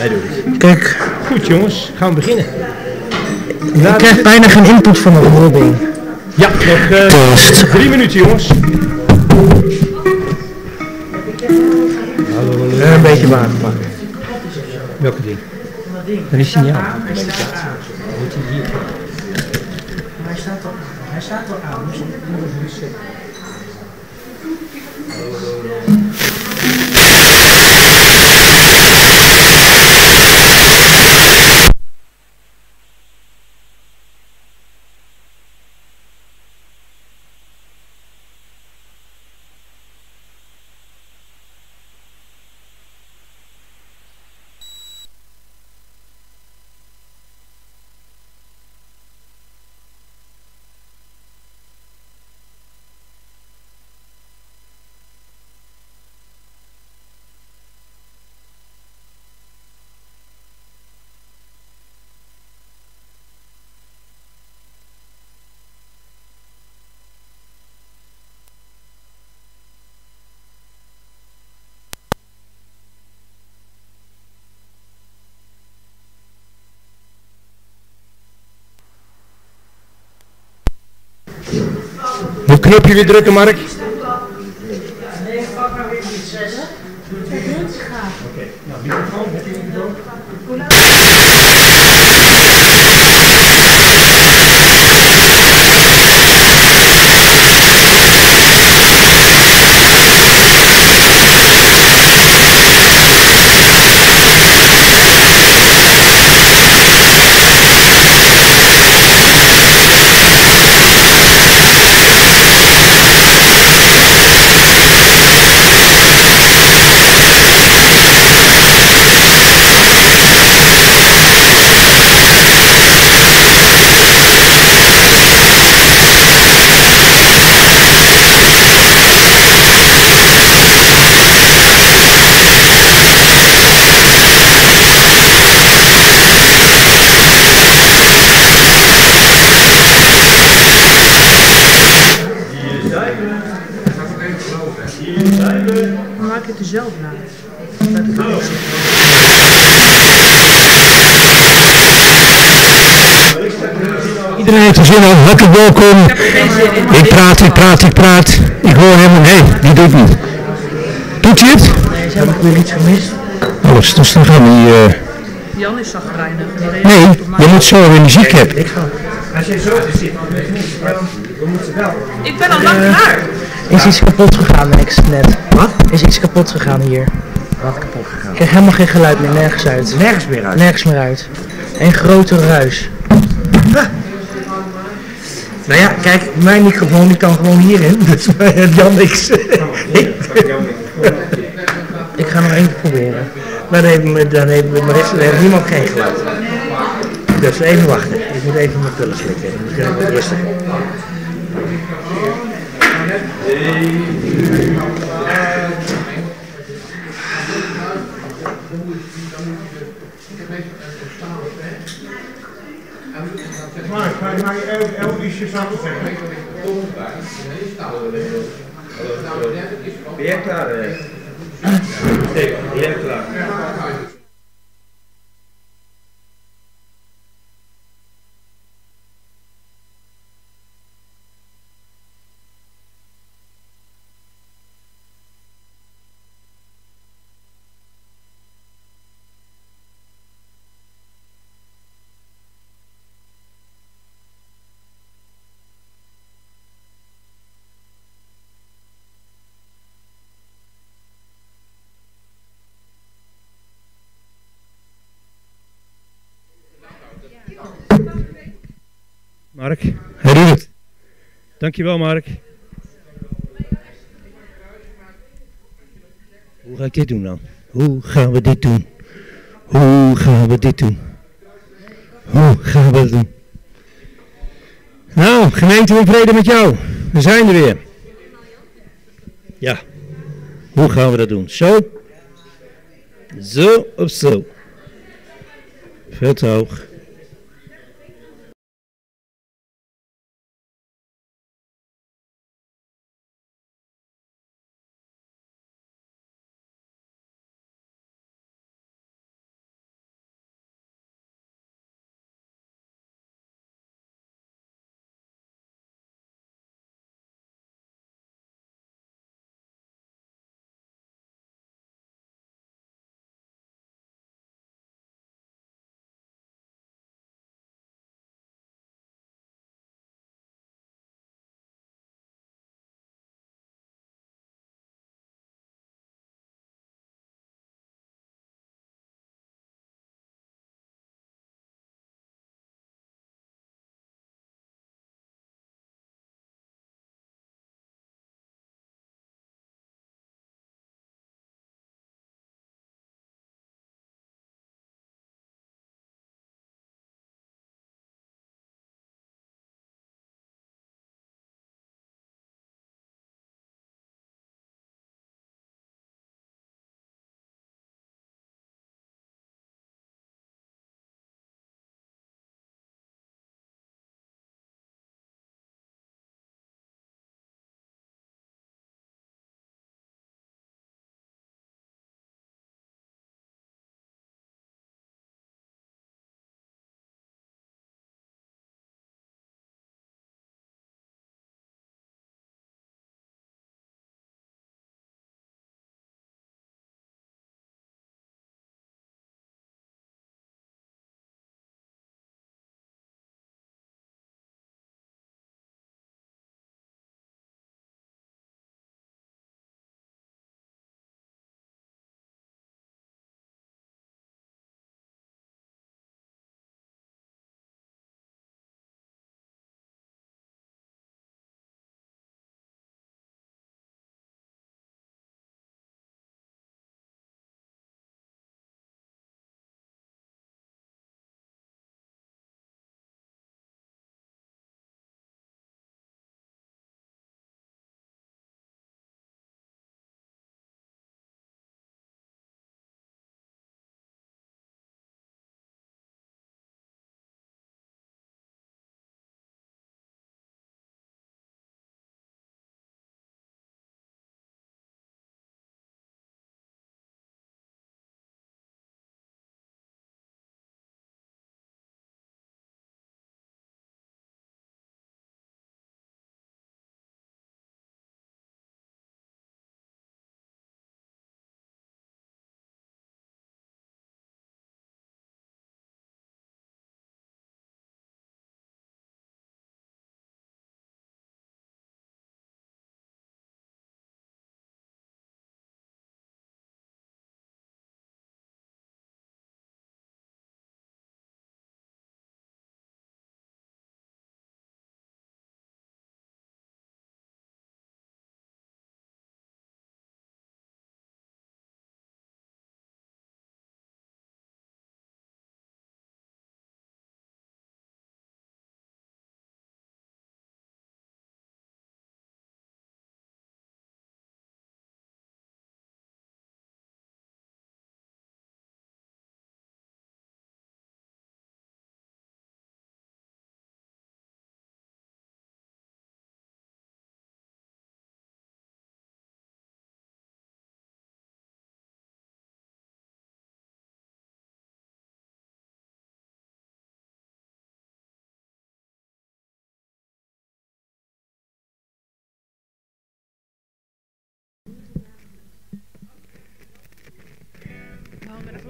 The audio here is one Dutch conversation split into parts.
Nee, doe het. Kijk, Goed jongens, gaan we beginnen. ik krijg bijna geen input van de Robin. Ja, nog eh, Test. drie minuten jongens. Eh, een beetje water pakken. Welke ding? Dat is signaal. Hij staat al, hij staat al aan. Dus Moet knopje weer drukken, Mark? Dan maak je het er zelf na. Iedereen heeft er zin in. Hartelijk welkom. Ik praat, ik praat, ik praat. Ik hoor helemaal, nee, die doet niet. Doet hij het? Nee, ze hebben weer iets gemist. Alles, dus dan gaan we... eh Jan is zagrijnig. nee, je moet zo weer muziek hebben. Als je zo zit, dan moet ze wel. Ik ben al lang klaar. Is iets kapot gegaan, Max, net? Wat? Is iets kapot gegaan hier? Wat kapot gegaan? Ik krijg helemaal geen geluid meer, nergens uit. Nergens meer uit. Nergens meer uit. Een grote ruis. Nou ja, kijk, mijn microfoon die kan gewoon hierin, dus het Jan niks. Ik ga nog één keer proberen. Maar dan heeft, dan heeft, maar dan heeft niemand geen geluid. Dus even wachten. Ik moet even mijn pillen slikken. Dan begin ik rustig. Ga je maar elk, elk ietsje zakken zeggen. Ben jij klaar? Zeker, ben jij klaar? Mark, Hij doet het. Dankjewel Mark. Hoe ga ik dit doen dan? Hoe gaan we dit doen? Hoe gaan we dit doen? Hoe gaan we het doen? Nou, gemeente in vrede met jou. We zijn er weer. Ja. Hoe gaan we dat doen? Zo? Zo of zo? Veel te hoog.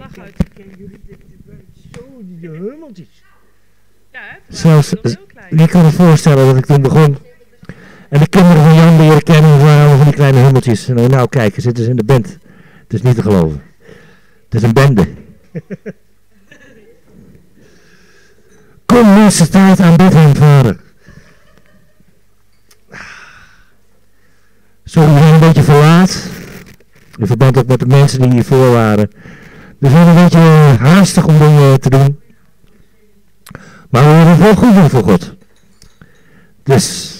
Lach uit. Zo, die hummeltjes. Ja, hè? Zelfs-. Ik kan me voorstellen dat ik toen begon. En de kinderen van Jan leren kennen waren allemaal van die kleine hummeltjes. En nou kijk, zitten ze in de band. Het is niet te geloven. Het is een bende. Kom mensen tijd aan dit hem vader. Sorry, we zijn een beetje verlaat. In verband ook met de mensen die hiervoor waren. We zijn een beetje haastig om dingen te doen. Maar we willen het wel goed doen voor God. Dus.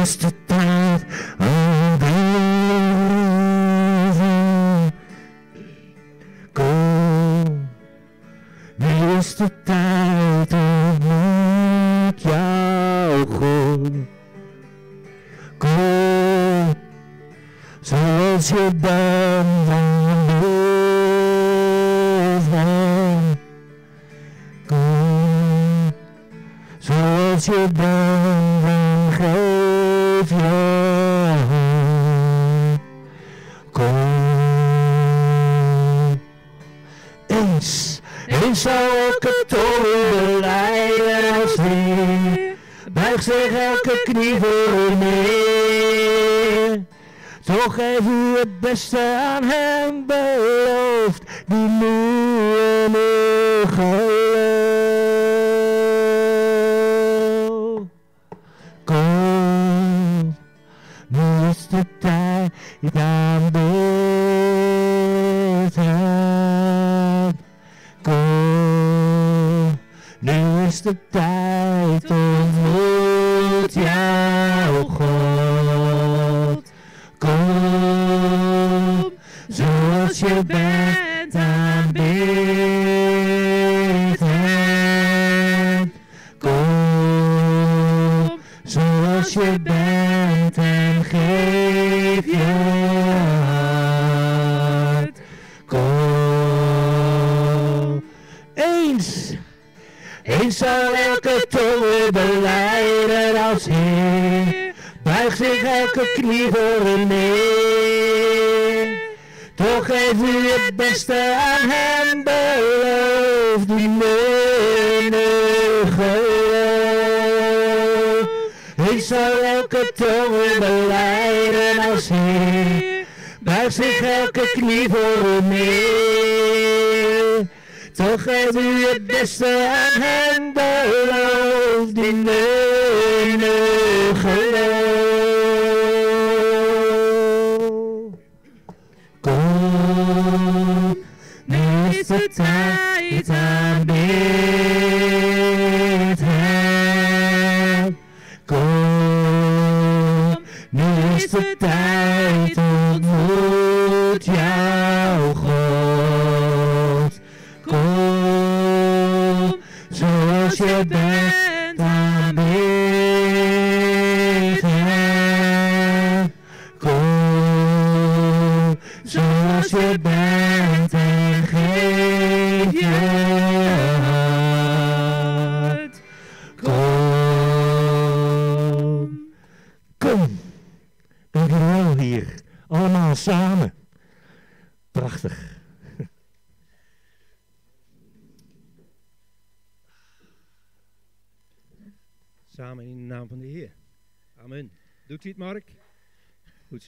Nu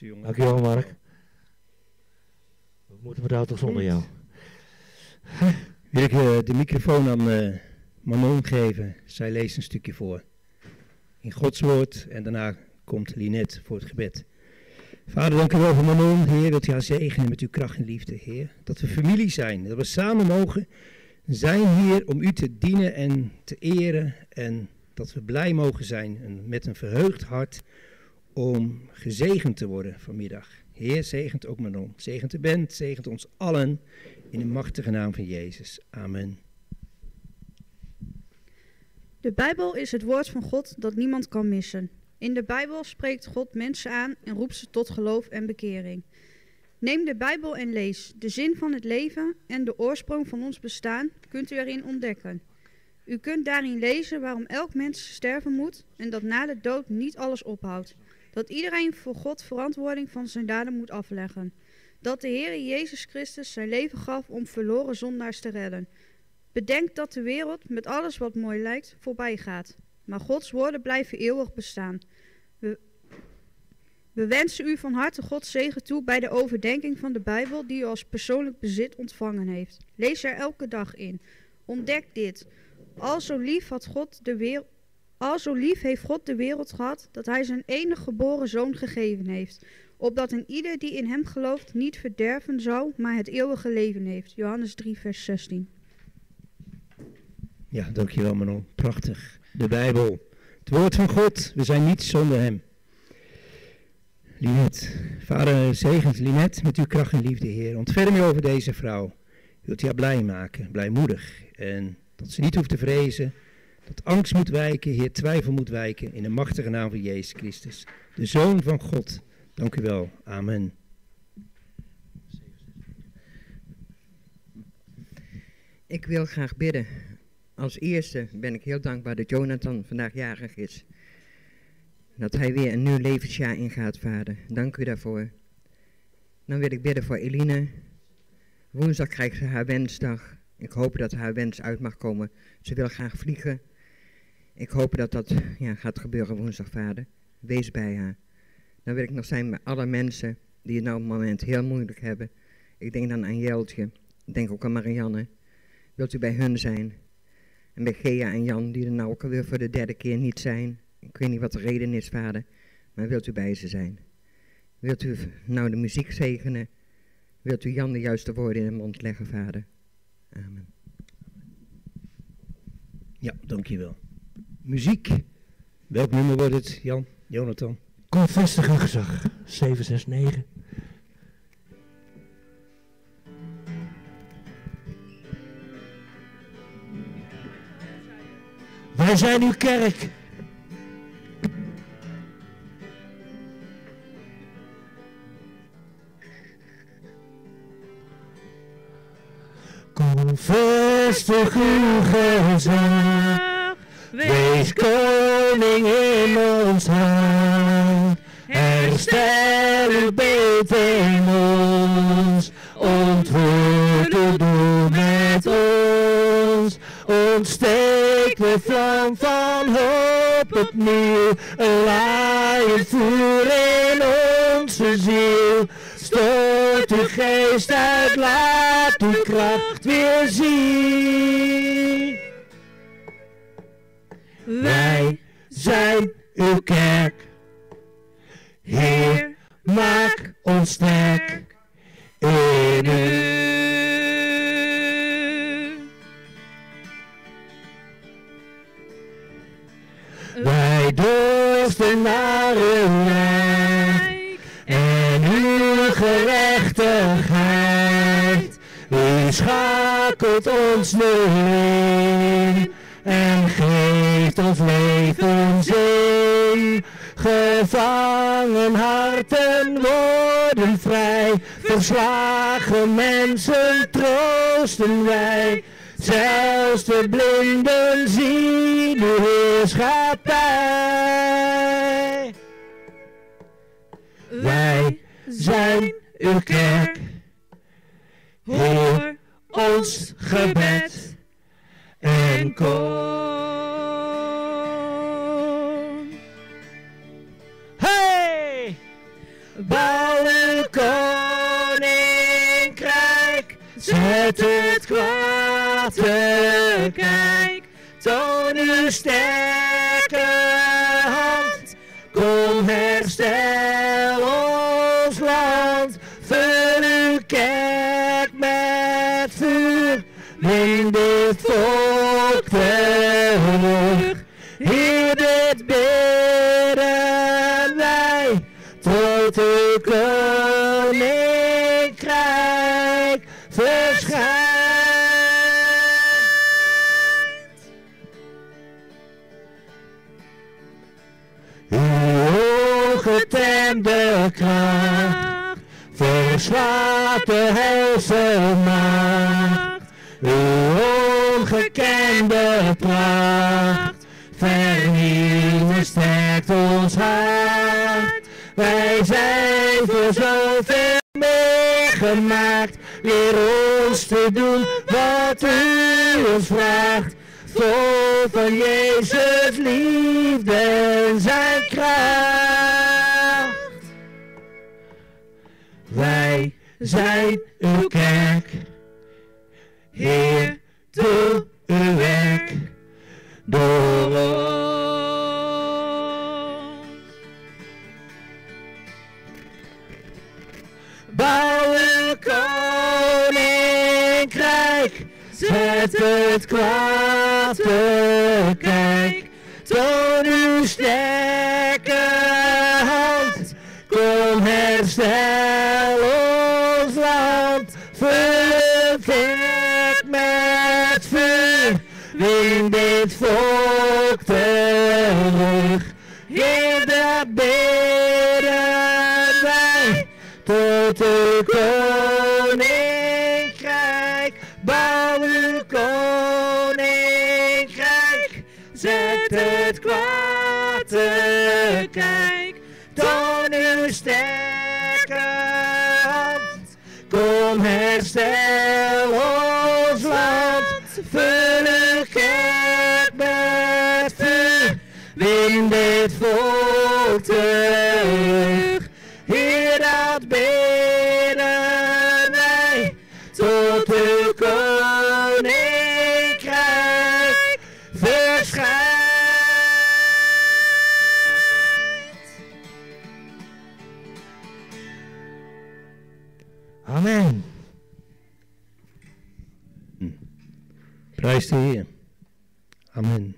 Zo, jongen. Dankjewel, Mark. Wat moeten we daar toch zonder jou? Wil ik eh, de microfoon aan eh, Manon geven. Zij leest een stukje voor. In Gods woord. En daarna komt Linet voor het gebed. Vader, dank u wel voor Manon. Heer, wilt u haar zegenen met uw kracht en liefde, Heer. Dat we familie zijn. Dat we samen mogen zijn, Heer, om u te dienen en te eren. En dat we blij mogen zijn en met een verheugd hart om gezegend te worden vanmiddag. Heer, zegent ook Manon. Zegent de band, zegent ons allen in de machtige naam van Jezus. Amen. De Bijbel is het woord van God dat niemand kan missen. In de Bijbel spreekt God mensen aan en roept ze tot geloof en bekering. Neem de Bijbel en lees. De zin van het leven en de oorsprong van ons bestaan kunt u erin ontdekken. U kunt daarin lezen waarom elk mens sterven moet en dat na de dood niet alles ophoudt. Dat iedereen voor God verantwoording van zijn daden moet afleggen. Dat de Heer Jezus Christus zijn leven gaf om verloren zondaars te redden. Bedenk dat de wereld met alles wat mooi lijkt voorbij gaat. Maar Gods woorden blijven eeuwig bestaan. We, we wensen u van harte Gods zegen toe bij de overdenking van de Bijbel die u als persoonlijk bezit ontvangen heeft. Lees er elke dag in. Ontdek dit. Al zo lief had God de wereld. Al zo lief heeft God de wereld gehad dat hij zijn enige geboren zoon gegeven heeft, opdat een ieder die in hem gelooft niet verderven zou, maar het eeuwige leven heeft. Johannes 3 vers 16. Ja, dankjewel Manon. Prachtig. De Bijbel. Het woord van God. We zijn niets zonder hem. Linet, vader zegent Linet met uw kracht en liefde, Heer. Ontferm u over deze vrouw. Wilt u haar blij maken, blijmoedig. En dat ze niet hoeft te vrezen, dat angst moet wijken, Heer, twijfel moet wijken. In de machtige naam van Jezus Christus, de Zoon van God. Dank u wel. Amen. Ik wil graag bidden. Als eerste ben ik heel dankbaar dat Jonathan vandaag jarig is. Dat hij weer een nieuw levensjaar ingaat, vader. Dank u daarvoor. Dan wil ik bidden voor Eline. Woensdag krijgt ze haar wensdag. Ik hoop dat haar wens uit mag komen. Ze wil graag vliegen. Ik hoop dat dat ja, gaat gebeuren woensdag, vader. Wees bij haar. Dan wil ik nog zijn met alle mensen die het nou op het moment heel moeilijk hebben. Ik denk dan aan Jeltje. Ik denk ook aan Marianne. Wilt u bij hun zijn? En bij Gea en Jan, die er nou ook alweer voor de derde keer niet zijn. Ik weet niet wat de reden is, vader. Maar wilt u bij ze zijn? Wilt u nou de muziek zegenen? Wilt u Jan de juiste woorden in de mond leggen, vader? Amen. Ja, dankjewel. Muziek. Welk nummer wordt het, Jan? Jonathan? Kom vestigen gezag. 769. Wij zijn uw kerk. Kom vestig uw. Wees koning in ons hart. Herstel uw beet in ons. Ontwoord doel met ons. Ontsteek de vlam van hoop opnieuw. Laai het vuur in onze ziel. Stoot uw geest uit, laat uw kracht weer zien. Wij zijn uw kerk. Heer, maak ons sterk in. Wij dorsten naar uw rijk en uw gerechtigheid. U schakelt ons nu en geeft ons levenszin. Gevangen harten worden vrij, verslagen mensen troosten wij. Zelfs de blinden zien uw heerschappij. Wij zijn uw kerk. Hoor ons gebed en kom. Bouw uw koninkrijk, zet het kwaad te kijk. Toon uw sterke hand, kom herstel ons land. Vul uw kerk met vuur, neem dit volk. Verslaat de helse macht. Uw ongekende pracht. Vernieuwen sterkt ons hart. Wij zijn voor zoveel meer gemaakt. Ons te doen wat u ons vraagt. Vol van Jezus liefde en zijn kracht. Zijn uw kerk. Heer, doe uw werk door ons. Bouw een koninkrijk, zet het kwaad te kijk. Toon uw sterke hand, kom herstel volk terug. Heer, dat bidden wij tot uw koninkrijk verschijnt. Amen. Prijs de Heer. Amen.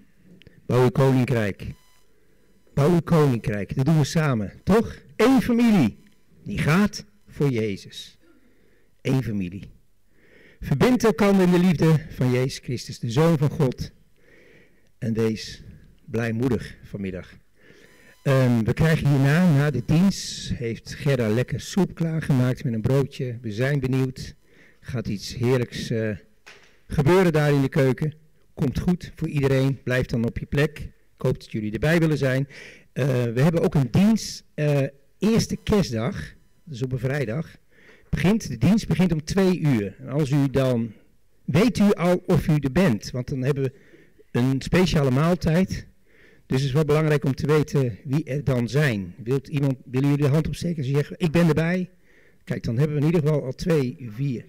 Bouw uw koninkrijk. Uw koninkrijk. Dat doen we samen, toch? Eén familie. Die gaat voor Jezus. Eén familie. Verbind elkaar in de liefde van Jezus Christus, de Zoon van God. En wees blijmoedig vanmiddag. Ehm, we krijgen hierna, na de dienst, heeft Gerda lekker soep klaargemaakt met een broodje. We zijn benieuwd. Gaat iets heerlijks eh, gebeuren daar in de keuken. Komt goed voor iedereen. Blijf dan op je plek. Ik hoop dat jullie erbij willen zijn. Eh, we hebben ook een dienst. eh, eerste kerstdag, dus op een vrijdag. Begint, de dienst begint om twee uur. En als u dan, weet u al of u er bent. Want dan hebben we een speciale maaltijd. Dus het is wel belangrijk om te weten wie er dan zijn. Wilt iemand, willen jullie de hand opsteken en zeggen, ik ben erbij? Kijk, dan hebben we in ieder geval al twee, vier.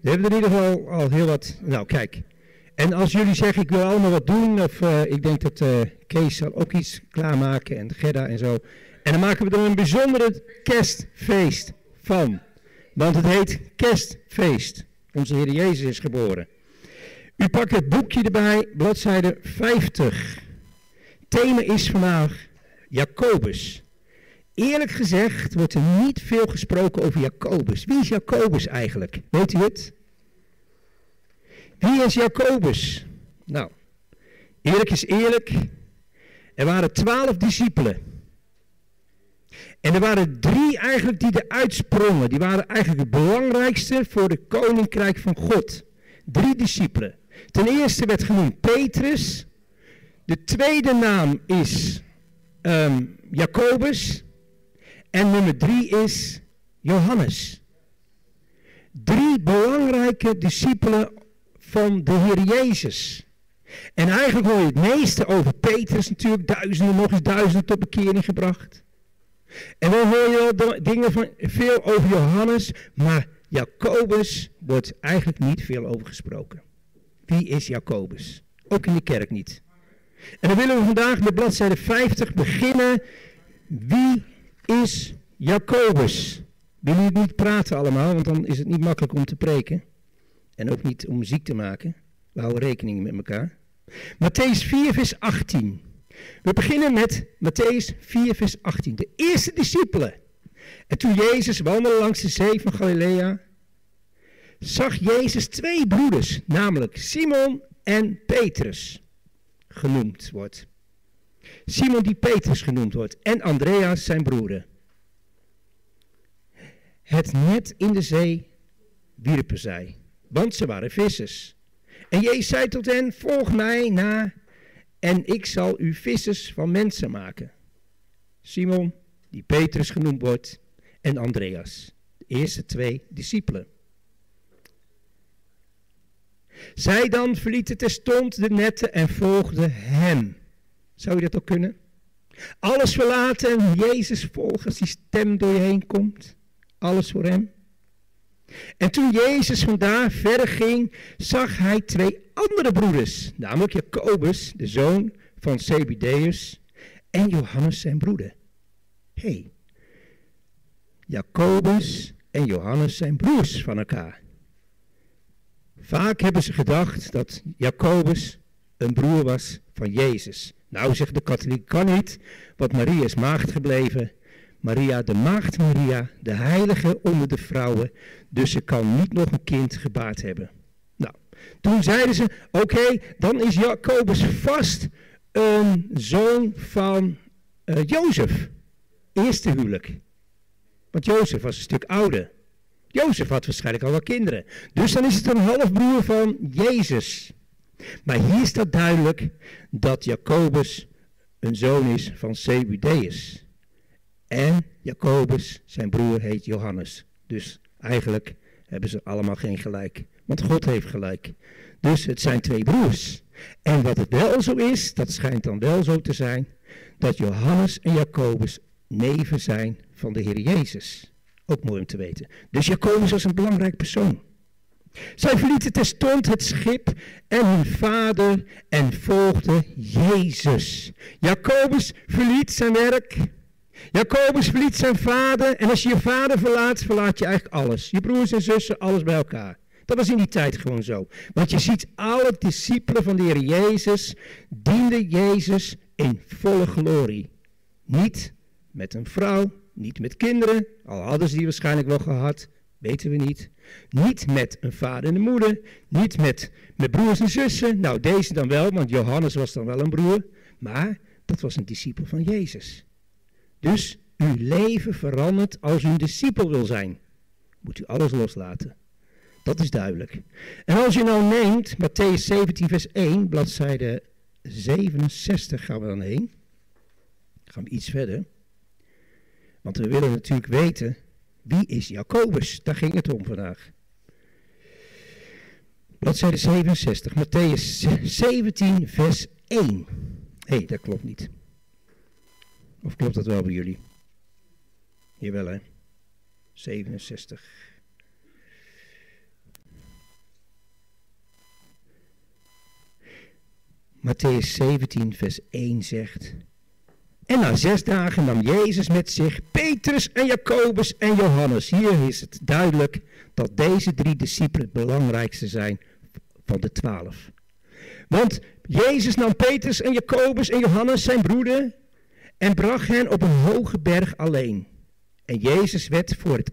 We hebben in ieder geval al heel wat. Nou, kijk. En als jullie zeggen, ik wil allemaal wat doen, of eh, ik denk dat eh, Kees zal ook iets klaarmaken en Gerda en zo. En dan maken we er een bijzondere kerstfeest van. Want het heet kerstfeest. Onze Heer Jezus is geboren. U pakt het boekje erbij, bladzijde 50. Thema is vandaag Jacobus. Eerlijk gezegd wordt er niet veel gesproken over Jacobus. Wie is Jacobus eigenlijk? Weet u het? Wie is Jacobus? Nou, eerlijk is eerlijk. Er waren twaalf discipelen. En er waren drie eigenlijk die eruit sprongen. Die waren eigenlijk het belangrijkste voor het koninkrijk van God. Drie discipelen. Ten eerste werd genoemd Petrus. De tweede naam is ehm, Jacobus. En nummer drie is Johannes. Drie belangrijke discipelen van de Heer Jezus. En eigenlijk hoor je het meeste over Petrus natuurlijk. Duizenden, nog eens duizenden tot bekering gebracht. En dan hoor je dingen van, veel over Johannes. Maar Jacobus wordt eigenlijk niet veel over gesproken. Wie is Jacobus? Ook in de kerk niet. En dan willen we vandaag met bladzijde 50 beginnen. Wie is Jacobus? Willen jullie niet praten allemaal, want dan is het niet makkelijk om te preken. En ook niet om muziek te maken. We houden rekening met elkaar. Matthäus 4, vers 18. We beginnen met Matthäus 4, vers 18. De eerste discipelen. En toen Jezus wandelde langs de zee van Galilea, zag Jezus twee broeders, namelijk Simon en Petrus, genoemd wordt. Simon die Petrus genoemd wordt en Andreas zijn broeder. Het net in de zee wierpen zij, want ze waren vissers. En Jezus zei tot hen, volg mij na en ik zal u vissers van mensen maken. Simon, die Petrus genoemd wordt, en Andreas, de eerste twee discipelen. Zij dan verlieten terstond de netten en volgden hem. Zou je dat ook kunnen? Alles verlaten en Jezus volgen als die stem door je heen komt. Alles voor hem. En toen Jezus vandaar verder ging, zag hij twee andere broeders, namelijk Jacobus, de zoon van Zebedeus, en Johannes zijn broeder. Hé, hey, Jacobus en Johannes zijn broers van elkaar. Vaak hebben ze gedacht dat Jacobus een broer was van Jezus. Nou, zegt de katholiek, kan niet, want Maria is maagd gebleven. Maria, de maagd Maria, de heilige onder de vrouwen, dus ze kan niet nog een kind gebaard hebben. Nou, toen zeiden ze, oké, dan is Jacobus vast een zoon van uh, Jozef. Eerste huwelijk. Want Jozef was een stuk ouder. Jozef had waarschijnlijk al wel kinderen. Dus dan is het een halfbroer van Jezus. Maar hier staat duidelijk dat Jacobus een zoon is van Zebedeus. En Jacobus, zijn broer, heet Johannes. Dus eigenlijk hebben ze allemaal geen gelijk. Want God heeft gelijk. Dus het zijn twee broers. En wat het wel zo is, dat schijnt dan wel zo te zijn, dat Johannes en Jacobus neven zijn van de Heer Jezus. Ook mooi om te weten. Dus Jacobus was een belangrijk persoon. Zij verlieten terstond het schip en hun vader en volgden Jezus. Jacobus verliet zijn werk. Jacobus verliet zijn vader. En als je je vader verlaat, verlaat je eigenlijk alles. Je broers en zussen, alles bij elkaar. Dat was in die tijd gewoon zo. Want je ziet alle discipelen van de Heer Jezus dienden Jezus in volle glorie. Niet met een vrouw, niet met kinderen, al hadden ze die waarschijnlijk wel gehad, weten we niet. Niet met een vader en een moeder, niet met, met broers en zussen. Nou, deze dan wel, want Johannes was dan wel een broer, maar dat was een discipel van Jezus. Dus uw leven verandert als u een discipel wil zijn. Moet u alles loslaten. Dat is duidelijk. En als je nou neemt, Matthäus 17, vers 1, bladzijde 67 gaan we dan heen. Gaan we iets verder. Want we willen natuurlijk weten, wie is Jacobus? Daar ging het om vandaag. Bladzijde 67, Matthäus 17, vers 1. Hé, hey, dat klopt niet. Of klopt dat wel bij jullie? Jawel hè. 67. Matthäus 17, vers 1 zegt. En na zes dagen nam Jezus met zich Petrus en Jacobus en Johannes. Hier is het duidelijk dat deze drie discipelen het belangrijkste zijn van de twaalf. Want Jezus nam Petrus en Jacobus en Johannes, zijn broeder, en bracht hen op een hoge berg alleen. En Jezus werd voor, het,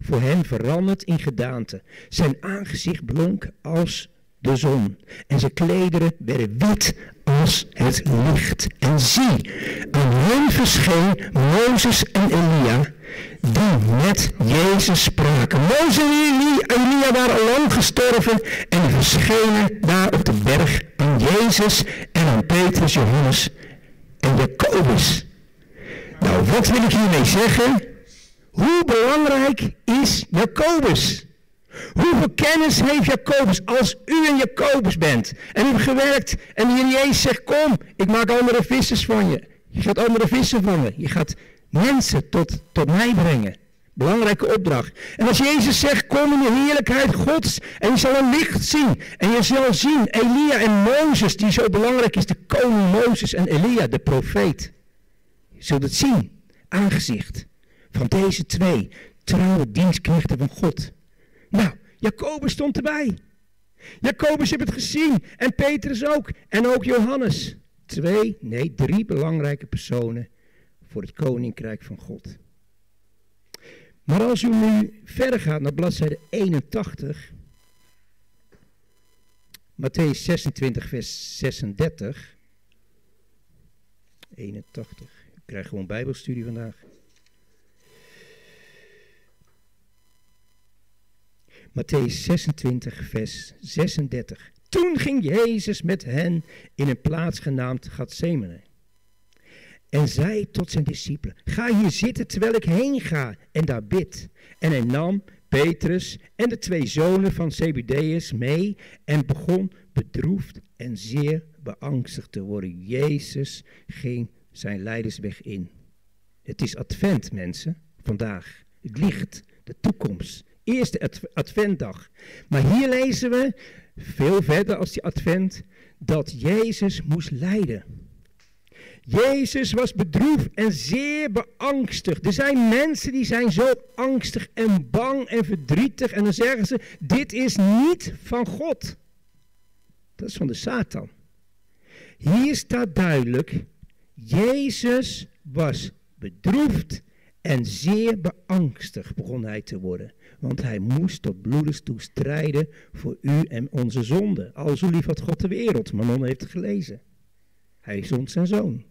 voor hen veranderd in gedaante. Zijn aangezicht blonk als de zon. En zijn klederen werden wit als het licht. En zie, aan hen verscheen Mozes en Elia, die met Jezus spraken. Mozes en Elia waren al lang gestorven en verschenen daar op de berg aan Jezus en aan Petrus, Johannes en Jacobus. Nou, wat wil ik hiermee zeggen? Hoe belangrijk is Jacobus? Hoeveel kennis heeft Jacobus als u een Jacobus bent? En u hebt gewerkt en de Heer Jezus zegt, kom, ik maak andere vissers van je. Je gaat andere vissen vangen. Je gaat mensen tot, tot mij brengen. Belangrijke opdracht. En als Jezus zegt, kom in de heerlijkheid Gods en je zal een licht zien. En je zal zien Elia en Mozes, die zo belangrijk is, de koning Mozes en Elia, de profeet. Je zult het zien, aangezicht van deze twee trouwe dienstknechten van God. Nou, Jacobus stond erbij. Jacobus heeft het gezien. En Petrus ook. En ook Johannes. Twee, nee, drie belangrijke personen voor het koninkrijk van God. Maar als u nu verder gaat naar bladzijde 81. Matthäus 26, vers 36. 81. Ik krijg gewoon bijbelstudie vandaag. Matthäus 26, vers 36. Toen ging Jezus met hen in een plaats genaamd Gethsemane. En zei tot zijn discipelen, ga hier zitten terwijl ik heen ga en daar bid. En hij nam Petrus en de twee zonen van Zebedeus mee en begon bedroefd en zeer beangstigd te worden. Jezus ging zijn leidersweg in. Het is advent, mensen, vandaag. Het licht, de toekomst. Eerste adv- adventdag. Maar hier lezen we, veel verder als die advent, dat Jezus moest lijden. Jezus was bedroefd en zeer beangstigd. Er zijn mensen die zijn zo angstig en bang en verdrietig. En dan zeggen ze, dit is niet van God. Dat is van de Satan. Hier staat duidelijk, Jezus was bedroefd en zeer beangstigd begon hij te worden. Want hij moest tot bloedens toe strijden voor u en onze zonde. Al zo lief had God de wereld, Manon heeft gelezen. Hij zond zijn zoon.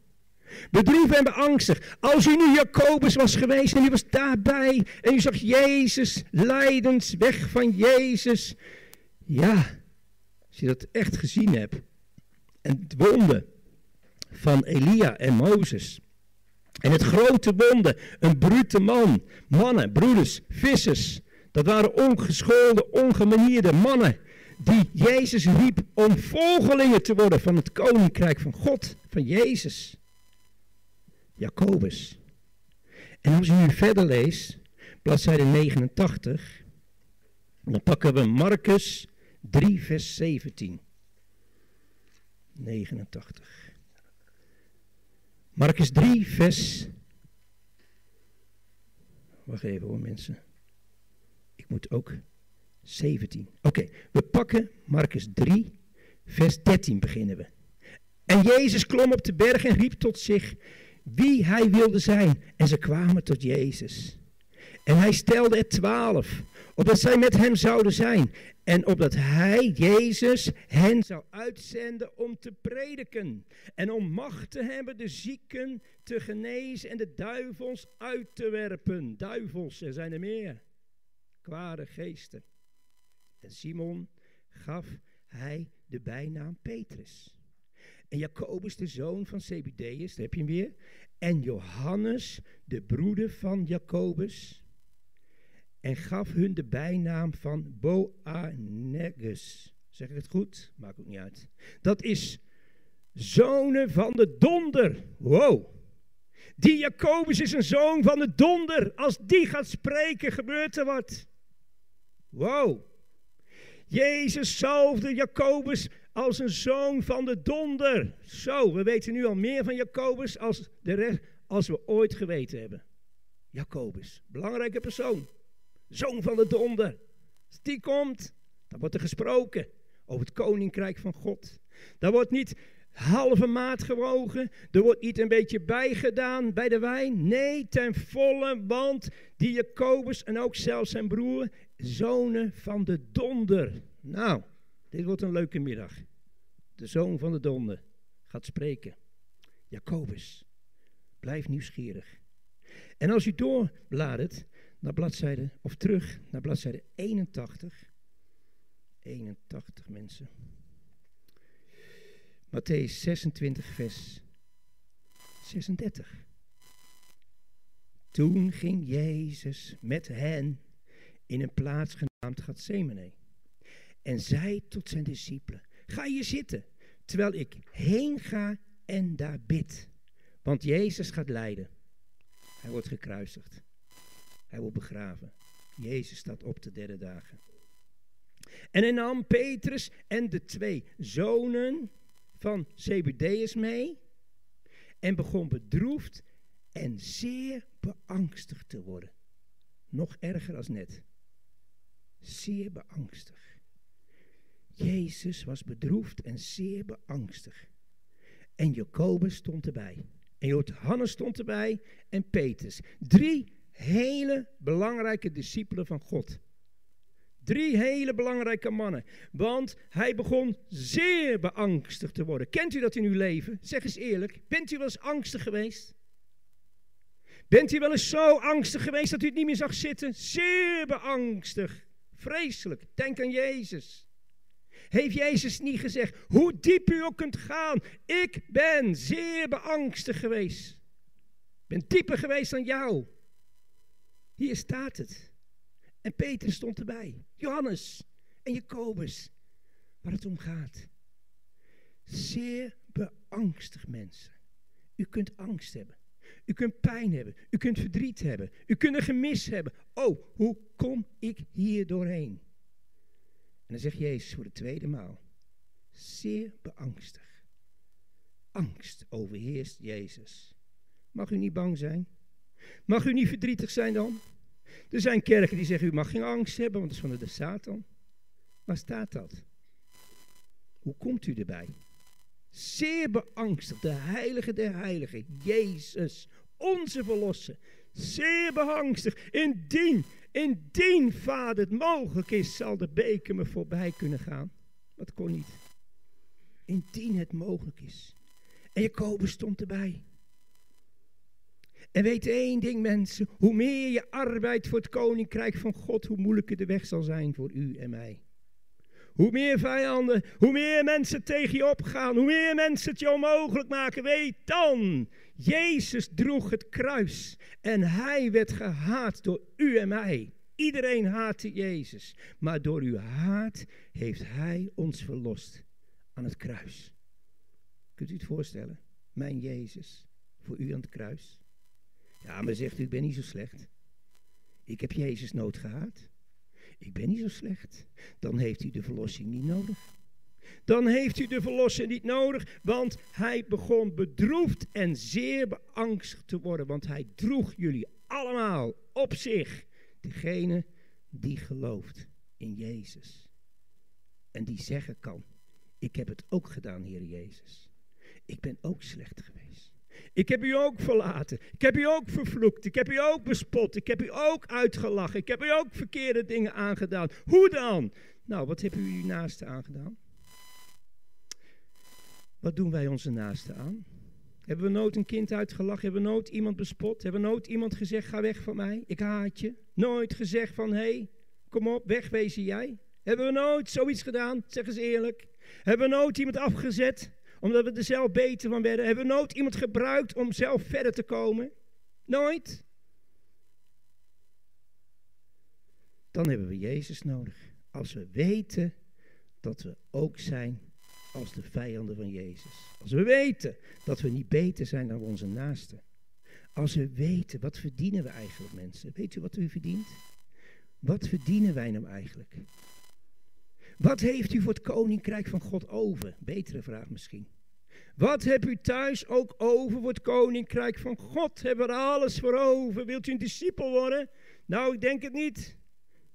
Bedroefd en beangstigd. Als u nu Jacobus was geweest en u was daarbij en u zag Jezus lijdens weg van Jezus. Ja, als je dat echt gezien hebt. En het wonder van Elia en Mozes. En het grote wonder, een brute man, mannen, broeders, vissers. Dat waren ongeschoolde, ongemanierde mannen die Jezus riep om volgelingen te worden van het koninkrijk van God, van Jezus. Jacobus. En als u nu verder leest, bladzijde 89, dan pakken we Marcus 3, vers 17. 89. Marcus 3, vers. Wacht even hoor, mensen. Ik moet ook 17. Oké, we pakken Marcus 3, vers 13 beginnen we. En Jezus klom op de berg en riep tot zich wie hij wilde zijn. En ze kwamen tot Jezus. En hij stelde er twaalf, opdat zij met hem zouden zijn. En opdat hij, Jezus, hen zou uitzenden om te prediken. En om macht te hebben de zieken te genezen en de duivels uit te werpen. Duivels, er zijn er meer. Kwade geesten. En Simon gaf hij de bijnaam Petrus. En Jacobus, de zoon van Zebedeus, daar heb je hem weer. En Johannes, de broeder van Jacobus. En gaf hun de bijnaam van Boanerges. Zeg ik het goed? Maakt ook niet uit. Dat is zonen van de donder. Wow. Die Jacobus is een zoon van de donder. Als die gaat spreken, gebeurt er wat. Wow. Jezus zalfde Jacobus als een zoon van de donder. Zo, we weten nu al meer van Jacobus als, de rest, als we ooit geweten hebben. Jacobus, belangrijke persoon. Zoon van de donder. Als die komt, dan wordt er gesproken over het koninkrijk van God. Daar wordt niet halve maat gewogen. Er wordt niet een beetje bijgedaan bij de wijn. Nee, ten volle, want die Jacobus en ook zelfs zijn broer, zonen van de donder. Nou, dit wordt een leuke middag. De zoon van de donder gaat spreken. Jacobus, blijf nieuwsgierig. En als u doorbladert naar bladzijde, of terug naar bladzijde 81. 81 mensen. Matthäus 26, vers 36. Toen ging Jezus met hen in een plaats genaamd Gethsemane. En zei tot zijn discipelen, ga hier zitten, terwijl ik heen ga en daar bid. Want Jezus gaat lijden. Hij wordt gekruisigd. Hij wordt begraven. Jezus staat op de derde dagen. En hij nam Petrus en de twee zonen van Zebedeus mee. En begon bedroefd en zeer beangstigd te worden. Nog erger als net. Zeer beangstigd. Jezus was bedroefd en zeer beangstigd. En Jacobus stond erbij. En Johannes stond erbij en Petrus. Drie hele belangrijke discipelen van God. Drie hele belangrijke mannen. Want hij begon zeer beangstigd te worden. Kent u dat in uw leven? Zeg eens eerlijk. Bent u wel eens angstig geweest? Bent u wel eens zo angstig geweest dat u het niet meer zag zitten? Zeer beangstigd. Vreselijk. Denk aan Jezus. Heeft Jezus niet gezegd, hoe diep u ook kunt gaan, ik ben zeer beangstigd geweest. Ik ben dieper geweest dan jou. Hier staat het. En Peter stond erbij. Johannes en Jacobus. Waar het om gaat. Zeer beangstigd mensen. U kunt angst hebben. U kunt pijn hebben. U kunt verdriet hebben. U kunt een gemis hebben. Oh, hoe kom ik hier doorheen? En dan zegt Jezus voor de tweede maal. Zeer beangstig. Angst overheerst Jezus. Mag u niet bang zijn? Mag u niet verdrietig zijn dan? Er zijn kerken die zeggen, u mag geen angst hebben, want het is van de Satan. Waar staat dat? Hoe komt u erbij? Zeer beangstigd, de heilige der heiligen, Jezus, onze verlosser. Zeer beangstigd, indien, indien, vader, het mogelijk is, zal de beker me voorbij kunnen gaan. Dat kon niet. Indien het mogelijk is. En Jacobus stond erbij. En weet één ding mensen, hoe meer je arbeidt voor het koninkrijk van God, hoe moeilijker de weg zal zijn voor u en mij. Hoe meer vijanden, hoe meer mensen tegen je opgaan, hoe meer mensen het je onmogelijk maken, weet dan, Jezus droeg het kruis en hij werd gehaat door u en mij. Iedereen haatte Jezus, maar door uw haat heeft hij ons verlost aan het kruis. Kunt u het voorstellen? Mijn Jezus, voor u aan het kruis. Ja, maar zegt u, ik ben niet zo slecht. Ik heb Jezus nood gehad. Ik ben niet zo slecht. Dan heeft u de verlossing niet nodig. Dan heeft u de verlossing niet nodig, want hij begon bedroefd en zeer beangstigd te worden, want hij droeg jullie allemaal op zich. Degene die gelooft in Jezus. En die zeggen kan, ik heb het ook gedaan, Heer Jezus. Ik ben ook slecht geweest. Ik heb u ook verlaten. Ik heb u ook vervloekt. Ik heb u ook bespot. Ik heb u ook uitgelachen. Ik heb u ook verkeerde dingen aangedaan. Hoe dan? Nou, wat hebben u uw naaste aangedaan? Wat doen wij onze naasten aan? Hebben we nooit een kind uitgelachen? Hebben we nooit iemand bespot? Hebben we nooit iemand gezegd, ga weg van mij, ik haat je? Nooit gezegd van, hé, hey, kom op, wegwezen jij? Hebben we nooit zoiets gedaan? Zeg eens eerlijk. Hebben we nooit iemand afgezet? Omdat we er zelf beter van werden. Hebben we nooit iemand gebruikt om zelf verder te komen? Nooit. Dan hebben we Jezus nodig. Als we weten dat we ook zijn als de vijanden van Jezus. Als we weten dat we niet beter zijn dan onze naasten. Als we weten, wat verdienen we eigenlijk mensen? Weet u wat u verdient? Wat verdienen wij nou eigenlijk? Wat heeft u voor het koninkrijk van God over? Betere vraag misschien. Wat hebt u thuis ook over voor het koninkrijk van God? Hebben we er alles voor over? Wilt u een discipel worden? Nou, ik denk het niet.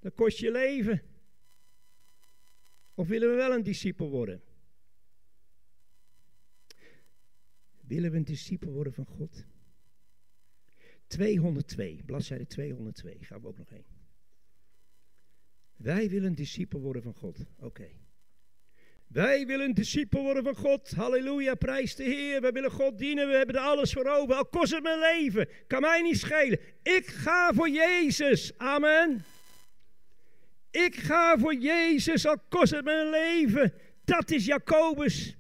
Dat kost je leven. Of willen we wel een discipel worden? Willen we een discipel worden van God? 202, bladzijde 202, gaan we ook nog heen. Wij willen discipel worden van God. Oké. Wij willen discipel worden van God. Halleluja, prijs de Heer. We willen God dienen. We hebben er alles voor over. Al kost het mijn leven. Kan mij niet schelen. Ik ga voor Jezus. Amen. Ik ga voor Jezus, al kost het mijn leven. Dat is Jacobus.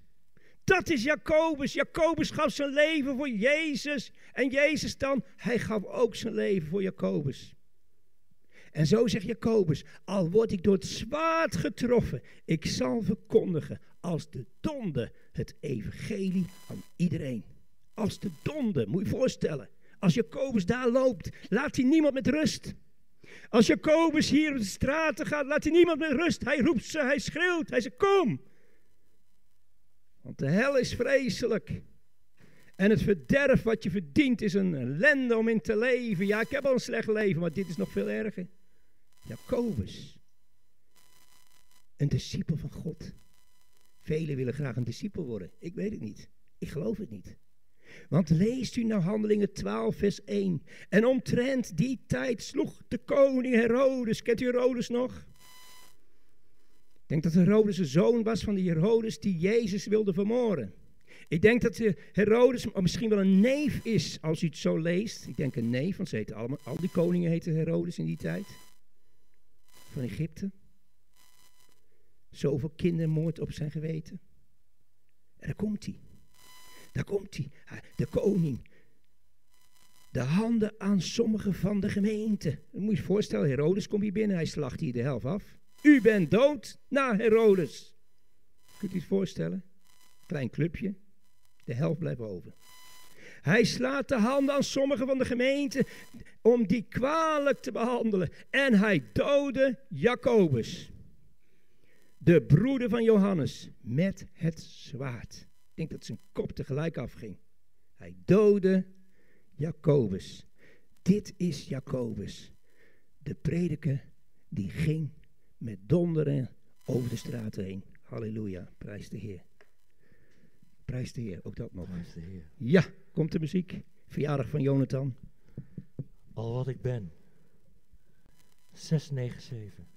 Dat is Jacobus. Jacobus gaf zijn leven voor Jezus. En Jezus dan, hij gaf ook zijn leven voor Jacobus. En zo zegt Jacobus, al word ik door het zwaard getroffen, ik zal verkondigen als de donde het evangelie aan iedereen. Als de donde, moet je voorstellen. Als Jacobus daar loopt, laat hij niemand met rust. Als Jacobus hier op de straten gaat, laat hij niemand met rust. Hij roept ze, hij schreeuwt, hij zegt kom. Want de hel is vreselijk. En het verderf wat je verdient is een ellende om in te leven. Ja, ik heb al een slecht leven, maar dit is nog veel erger. Jacobus. Een discipel van God. Velen willen graag een discipel worden. Ik weet het niet. Ik geloof het niet. Want leest u nou Handelingen 12, vers 1. En omtrent die tijd sloeg de koning Herodes, kent u Herodes nog? denk dat Herodes een zoon was van die Herodes die Jezus wilde vermoorden. Ik denk dat de Herodes misschien wel een neef is, als u het zo leest. Ik denk een neef, want ze heten allemaal, al die koningen heten Herodes in die tijd. Van Egypte. Zoveel kindermoord op zijn geweten. En daar komt hij. Daar komt hij. De koning. De handen aan sommigen van de gemeente. Dan moet je je voorstellen, Herodes komt hier binnen, hij slacht hier de helft af. U bent dood na Herodes. Kunt u het voorstellen? Klein clubje, de helft blijft over. Hij slaat de handen aan sommigen van de gemeente om die kwalijk te behandelen. En hij doodde Jacobus, de broeder van Johannes, met het zwaard. Ik denk dat zijn kop tegelijk afging. Hij doodde Jacobus. Dit is Jacobus, de prediker die ging met donderen over de straat heen. Halleluja, prijs de Heer. Prijs de Heer, ook dat nog. Prijs de Heer. Ja, komt de muziek. Verjaardag van Jonathan. Al wat ik ben. 697.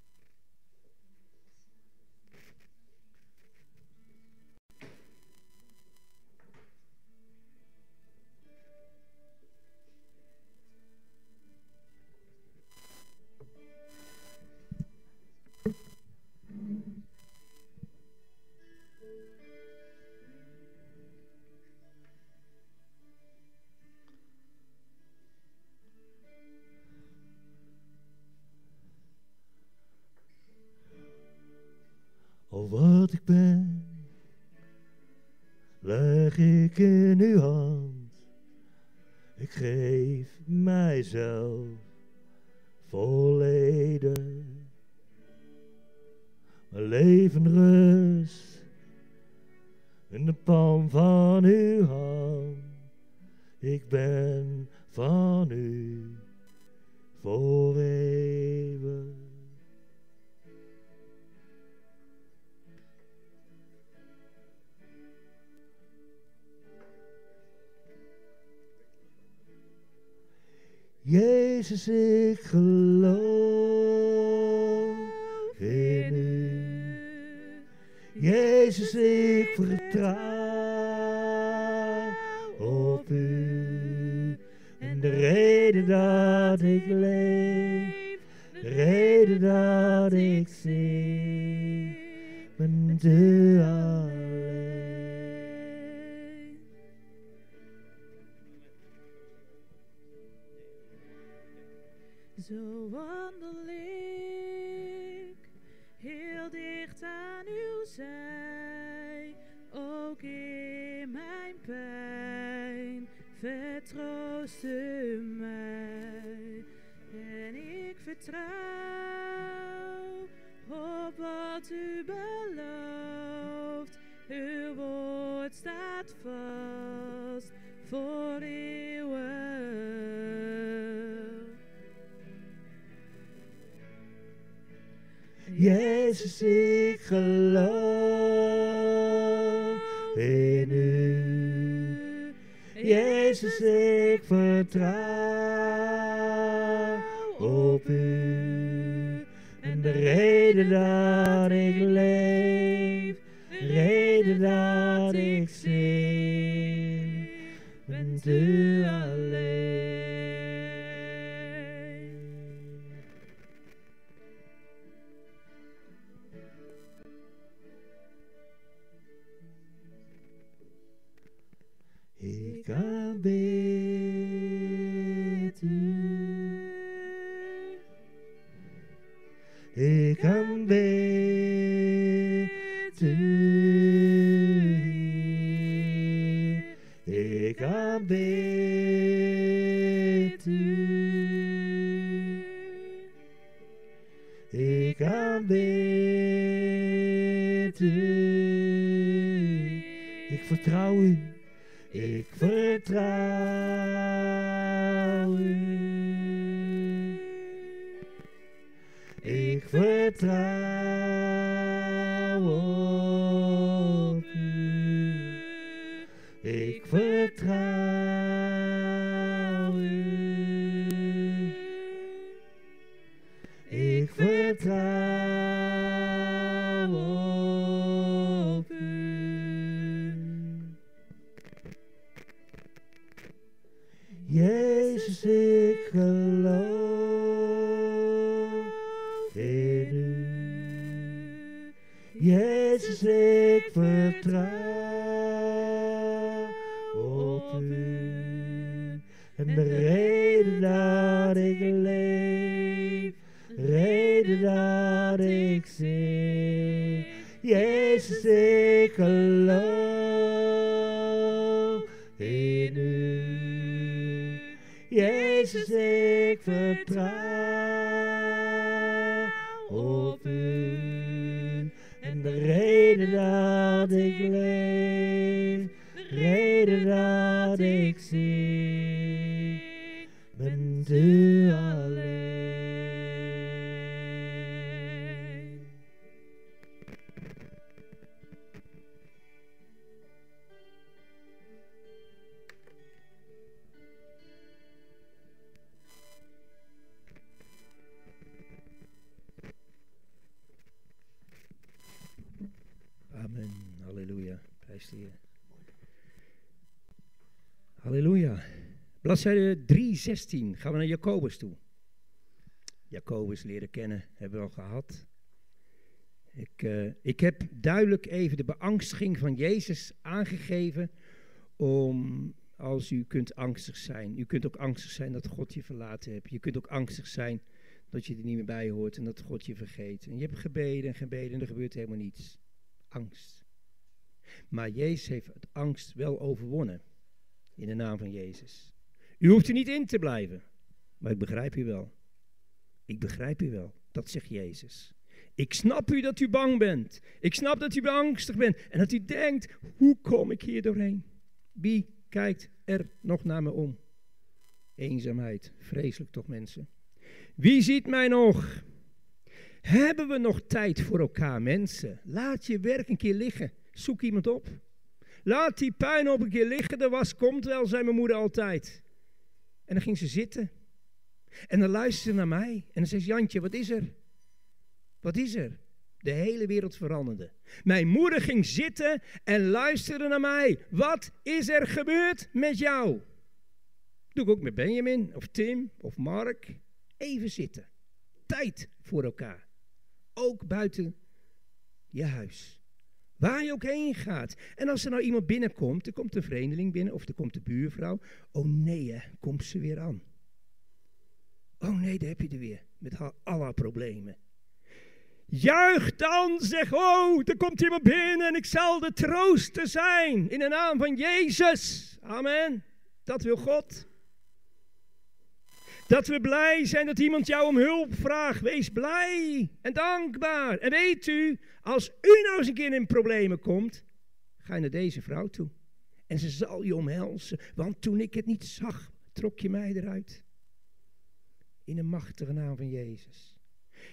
Geef mijzelf volledig. Mijn leven rust in de palm van uw hand. Ik ben van u voor Jezus, ik geloof in u. Jezus, ik vertrouw op u. En de reden dat ik leef, de reden dat ik zing, bent u alleen. Vertroost u mij. En ik vertrouw op wat u belooft, uw woord staat vast voor eeuwig. Jezus, ik geloof Jezus, ik vertrouw op u. En de reden dat ik leef, de reden dat ik zing, bent u Ik aanbid u. Ik vertrouw u. Ik vertrouw u. Ik vertrouw geloof in u. Jezus, ik vertrouw Efeze 3:16 gaan we naar Jacobus toe. Jacobus leren kennen, hebben we al gehad. Ik, eh, ik heb duidelijk even de beangstiging van Jezus aangegeven om als u kunt angstig zijn. U kunt ook angstig zijn dat God je verlaten hebt. Je kunt ook angstig zijn dat je er niet meer bij hoort en dat God je vergeet. En je hebt gebeden en gebeden en er gebeurt helemaal niets. Angst. Maar Jezus heeft het angst wel overwonnen. In de naam van Jezus. U hoeft er niet in te blijven. Maar ik begrijp u wel. Ik begrijp u wel. Dat zegt Jezus. Ik snap u dat u bang bent. Ik snap dat u angstig bent. En dat u denkt, hoe kom ik hier doorheen? Wie kijkt er nog naar me om? Eenzaamheid. Vreselijk toch mensen? Wie ziet mij nog? Hebben we nog tijd voor elkaar, mensen? Laat je werk een keer liggen. Zoek iemand op. Laat die puin op een keer liggen. De was komt wel, zei mijn moeder altijd. En dan ging ze zitten. En dan luisterde ze naar mij. En dan zei ze, Jantje, wat is er? Wat is er? De hele wereld veranderde. Mijn moeder ging zitten en luisterde naar mij. Wat is er gebeurd met jou? Doe ik ook met Benjamin of Tim of Mark. Even zitten. Tijd voor elkaar. Ook buiten je huis. Waar je ook heen gaat. En als er nou iemand binnenkomt, er komt een vreemdeling binnen of er komt de buurvrouw. Oh nee, komt ze weer aan. Oh nee, daar heb je er weer. Met haar, haar problemen. Juich dan, zeg, oh, er komt iemand binnen en ik zal de trooster zijn. In de naam van Jezus. Amen. Dat wil God. Dat we blij zijn dat iemand jou om hulp vraagt. Wees blij en dankbaar. En weet u, als u nou eens een keer in problemen komt, ga je naar deze vrouw toe. En ze zal je omhelzen, want toen ik het niet zag, trok je mij eruit. In de machtige naam van Jezus.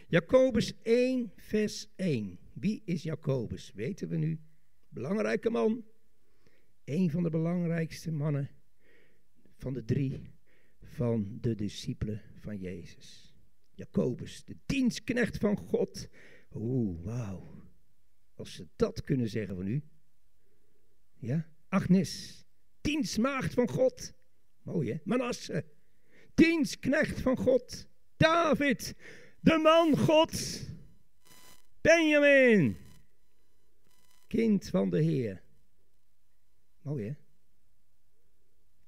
Jacobus 1, vers 1. Wie is Jacobus? Weten we nu. Belangrijke man. Een van de belangrijkste mannen van de drie van de discipelen van Jezus. Jacobus, de dienstknecht van God. Oeh, wauw. Als ze dat kunnen zeggen van u. Ja, Agnes, dienstmaagd van God. Mooi hè, Manasse, dienstknecht van God. David, de man God. Benjamin, kind van de Heer. Mooi hè?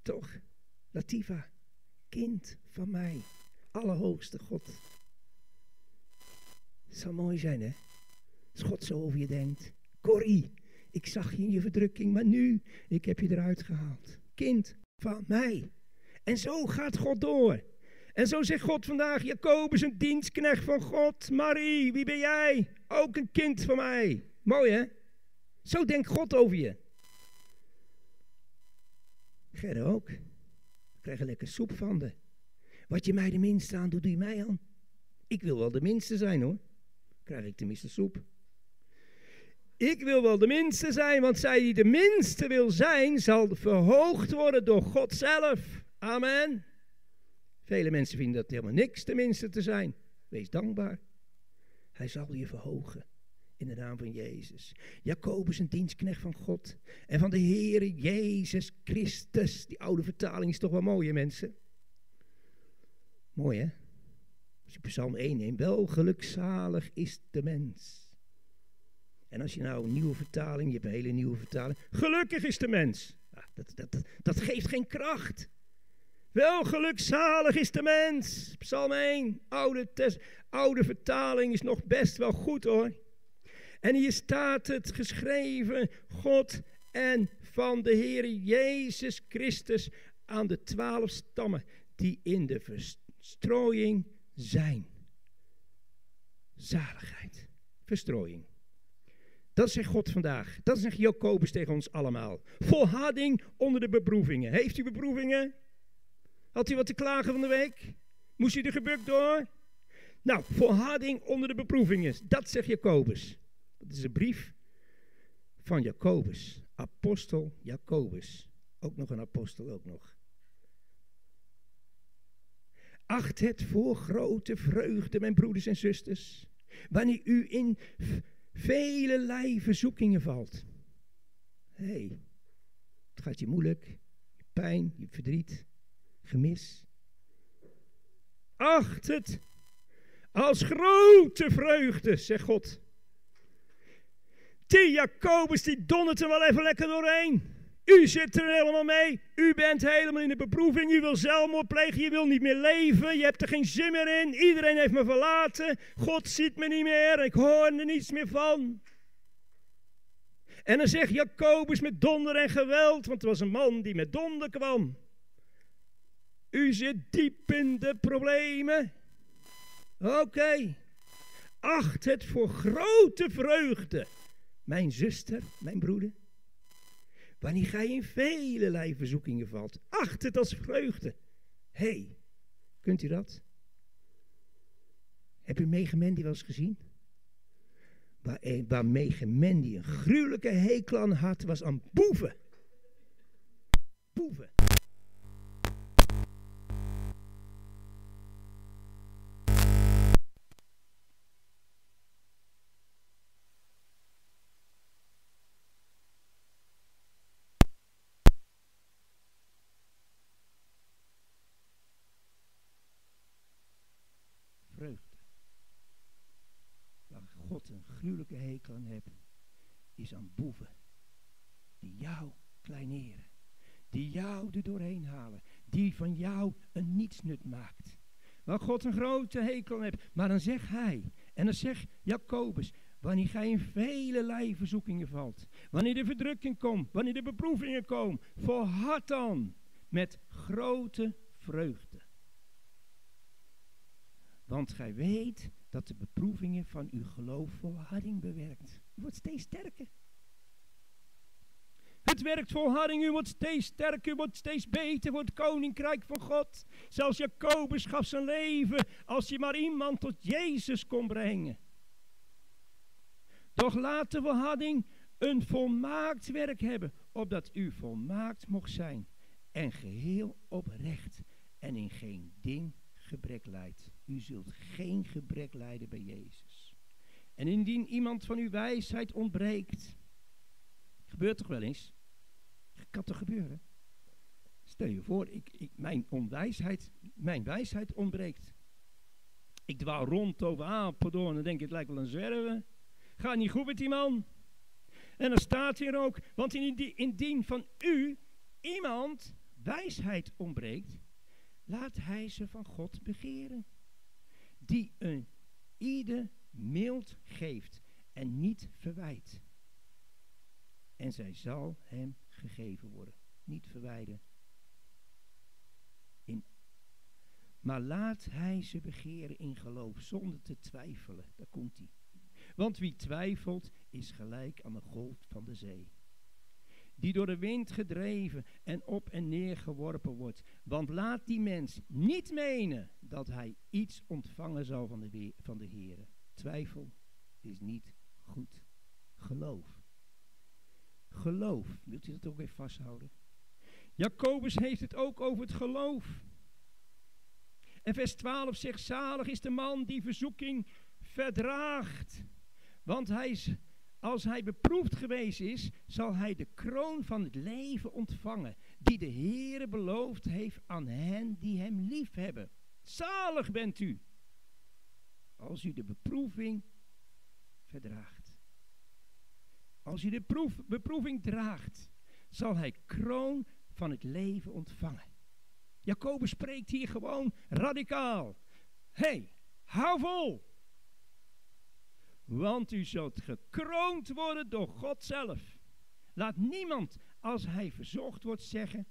Toch? Latifa, kind van mij. Allerhoogste God. Het zou mooi zijn hè? Als God zo over je denkt. Corrie, ik zag je in je verdrukking, maar nu, ik heb je eruit gehaald. Kind van mij. En zo gaat God door. En zo zegt God vandaag, Jacobus, een dienstknecht van God. Marie, wie ben jij? Ook een kind van mij. Mooi hè? Zo denkt God over je. Gerda ook. We krijgen lekker soep van de. Wat je mij de minste aan doet, doe je mij aan. Ik wil wel de minste zijn hoor. Krijg ik tenminste soep. Ik wil wel de minste zijn, want zij die de minste wil zijn, zal verhoogd worden door God zelf. Amen. Vele mensen vinden dat helemaal niks tenminste te zijn. Wees dankbaar. Hij zal je verhogen. In de naam van Jezus. Jacobus, een dienstknecht van God. En van de Heere Jezus Christus. Die oude vertaling is toch wel mooi, mensen? Mooi, hè? Als je Psalm 1 neemt. Wel gelukzalig is de mens. En als je nou een nieuwe vertaling, je hebt een hele nieuwe vertaling. Gelukkig is de mens. Ja, dat, dat, dat, geeft geen kracht. Wel gelukzalig is de mens. Psalm 1, oude, oude vertaling is nog best wel goed hoor. En hier staat het geschreven, God en van de Heer Jezus Christus aan de twaalf stammen die in de verstrooiing zijn. Zaligheid, verstrooiing. Dat zegt God vandaag. Dat zegt Jacobus tegen ons allemaal. Volharding onder de beproevingen. Heeft u beproevingen? Had u wat te klagen van de week? Moest u er gebukt door? Nou, volharding onder de beproevingen. Dat zegt Jacobus. Dat is een brief van Jacobus. Apostel Jacobus. Ook nog een apostel, ook nog. Acht het voor grote vreugde, mijn broeders en zusters, wanneer u in vele verzoekingen valt. Hé, hey, het gaat je moeilijk, je pijn, je verdriet, gemis. Acht het als grote vreugde, zegt God. Die Jacobus, die dondert er wel even lekker doorheen. U zit er helemaal mee. U bent helemaal in de beproeving. U wil zelfmoord plegen. Je wil niet meer leven. Je hebt er geen zin meer in. Iedereen heeft me verlaten. God ziet me niet meer. Ik hoor er niets meer van. En dan zegt Jacobus met donder en geweld, want er was een man die met donder kwam. U zit diep in de problemen. Oké. Acht het voor grote vreugde. Mijn zuster, mijn broeder Wanneer gij in vele verzoekingen valt. Acht het als vreugde. Hé, hey, kunt u dat? Heb u Megamendi wel eens gezien? Waar, waar een gruwelijke hekel had, was aan boeven. Boeven. Hekel aan heb, is aan boeven. Die jou kleineren. Die jou er doorheen halen. Die van jou een nietsnut maakt. Waar God een grote hekel aan hebt. Maar dan zegt hij, en dan zegt Jacobus, wanneer gij in vele verzoekingen valt. Wanneer de verdrukking komt, wanneer de beproevingen komen. Volhard dan met grote vreugde. Want gij weet dat de beproevingen van uw geloof volharding bewerkt. U wordt steeds sterker. Het werkt volharding, u wordt steeds sterker, u wordt steeds beter voor het koninkrijk van God. Zelfs Jacobus gaf zijn leven als je maar iemand tot Jezus kon brengen. Doch laat de volharding een volmaakt werk hebben, opdat u volmaakt mocht zijn en geheel oprecht en in geen ding gebrek leidt. U zult geen gebrek lijden bij Jezus. En indien iemand van uw wijsheid ontbreekt, gebeurt toch wel eens? Kan toch gebeuren? Stel je voor, ik, ik, mijn, onwijsheid, mijn wijsheid ontbreekt. Ik dwaal rond over Apeldoorn en dan denk ik, het lijkt wel een zwerven. Gaat niet goed met die man. En dan staat hier ook, want indien van u iemand wijsheid ontbreekt, laat hij ze van God begeren die een ieder mild geeft en niet verwijt. En zij zal hem gegeven worden. Niet verwijden. Maar laat hij ze begeren in geloof, zonder te twijfelen. Daar komt hij. Want wie twijfelt, is gelijk aan de golf van de zee die door de wind gedreven en op en neer geworpen wordt. Want laat die mens niet menen dat hij iets ontvangen zal van de, van de Heer. Twijfel is niet goed. Geloof. Geloof. Wilt u dat ook weer vasthouden? Jacobus heeft het ook over het geloof. En vers 12 zegt, zalig is de man die verzoeking verdraagt. Want hij is als hij beproefd geweest is, zal hij de kroon van het leven ontvangen, die de Heere beloofd heeft aan hen die hem lief hebben. Zalig bent u, als u de beproeving verdraagt. als je de proef, beproeving draagt, zal hij kroon van het leven ontvangen. Jacobus spreekt hier gewoon radicaal. hey, hou vol. Want u zult gekroond worden door God zelf. Laat niemand, als hij verzocht wordt, zeggen: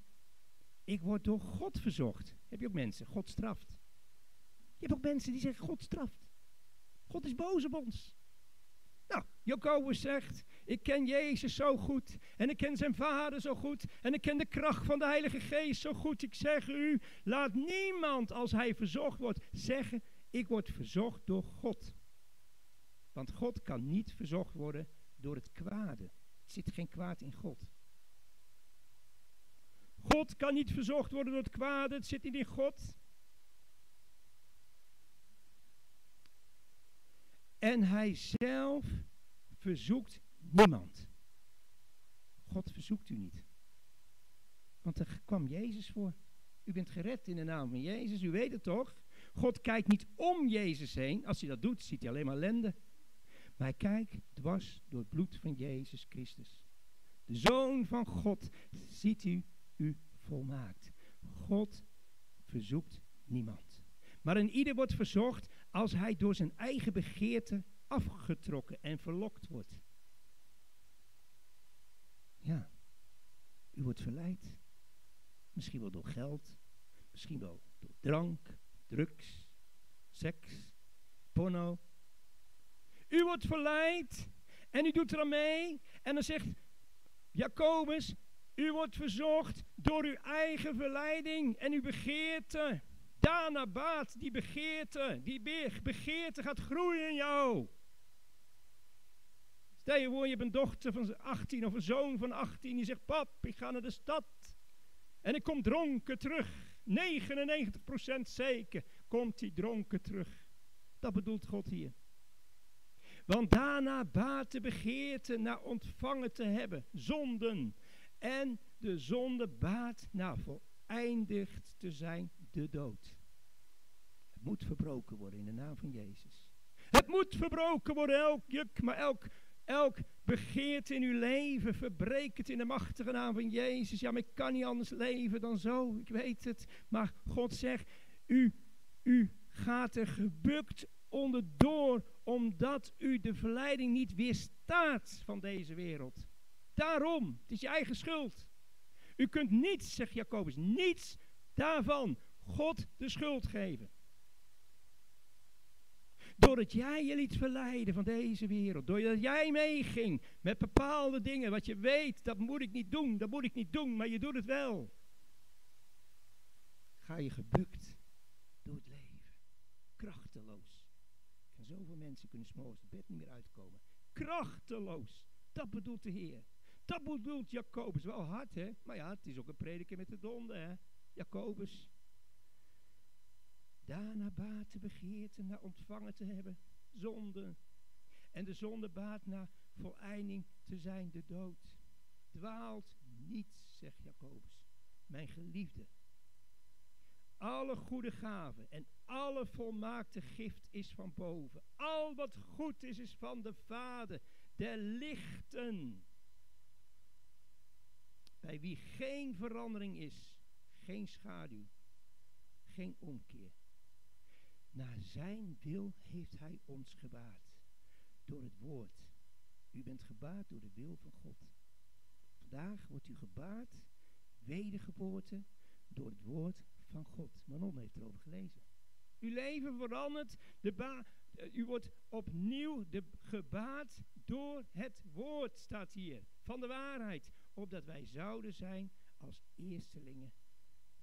Ik word door God verzocht. Heb je ook mensen? God straft. Je hebt ook mensen die zeggen: God straft. God is boos op ons. Nou, Jacobus zegt: Ik ken Jezus zo goed. En ik ken zijn vader zo goed. En ik ken de kracht van de Heilige Geest zo goed. Ik zeg u: laat niemand, als hij verzocht wordt, zeggen: Ik word verzocht door God. Want God kan niet verzocht worden door het kwade. Er zit geen kwaad in God. God kan niet verzocht worden door het kwade. Het zit niet in God. En hij zelf verzoekt niemand. God verzoekt u niet. Want er kwam Jezus voor. U bent gered in de naam van Jezus, u weet het toch? God kijkt niet om Jezus heen. Als hij dat doet, ziet hij alleen maar ellende. Maar hij kijkt dwars door het bloed van Jezus Christus. De Zoon van God ziet u, u volmaakt. God verzoekt niemand. Maar een ieder wordt verzocht als hij door zijn eigen begeerte afgetrokken en verlokt wordt. Ja, u wordt verleid. Misschien wel door geld, misschien wel door drank, drugs, seks, porno. U wordt verleid en u doet er aan mee. En dan zegt Jacobus, u wordt verzocht door uw eigen verleiding en uw begeerte. Daarna baat die begeerte, die begeerte gaat groeien in jou. Stel je voor, je hebt een dochter van 18 of een zoon van 18 die zegt, pap, ik ga naar de stad. En ik kom dronken terug. 99% zeker komt hij dronken terug. Dat bedoelt God hier. Want daarna baat de begeerte naar ontvangen te hebben, zonden. En de zonde baat naar voleindigd te zijn, de dood. Het moet verbroken worden in de naam van Jezus. Het moet verbroken worden, elk juk, maar elk, elk begeerte in uw leven, verbreek het in de machtige naam van Jezus. Ja, maar ik kan niet anders leven dan zo, ik weet het. Maar God zegt, u, u gaat er gebukt onderdoor, omdat u de verleiding niet weerstaat van deze wereld. Daarom, het is je eigen schuld. U kunt niets, zegt Jacobus, niets daarvan God de schuld geven. Doordat jij je liet verleiden van deze wereld. Doordat jij meeging met bepaalde dingen. Wat je weet, dat moet ik niet doen. Dat moet ik niet doen. Maar je doet het wel. Ga je gebukt door het leven. Krachteloos. En zoveel mensen kunnen s'morgens het bed niet meer uitkomen. Krachteloos. Dat bedoelt de Heer. Dat bedoelt Jacobus. Wel hard, hè? Maar ja, het is ook een prediker met de donder, hè? Jacobus. Daarna baat begeerte naar ontvangen te hebben. Zonde. En de zonde baat naar voleinding te zijn, de dood. Dwaalt niet, zegt Jacobus. Mijn geliefde. Alle goede gaven en alle volmaakte gift is van boven. Al wat goed is, is van de Vader, der lichten. Bij wie geen verandering is, geen schaduw, geen omkeer. Naar zijn wil heeft hij ons gebaard. Door het woord. U bent gebaard door de wil van God. Vandaag wordt u gebaard, wedergeboorte, door het woord van God. Manon heeft erover gelezen. Uw leven verandert. De eh, u wordt opnieuw gebaat door het woord, staat hier. Van de waarheid. Opdat wij zouden zijn als eerstelingen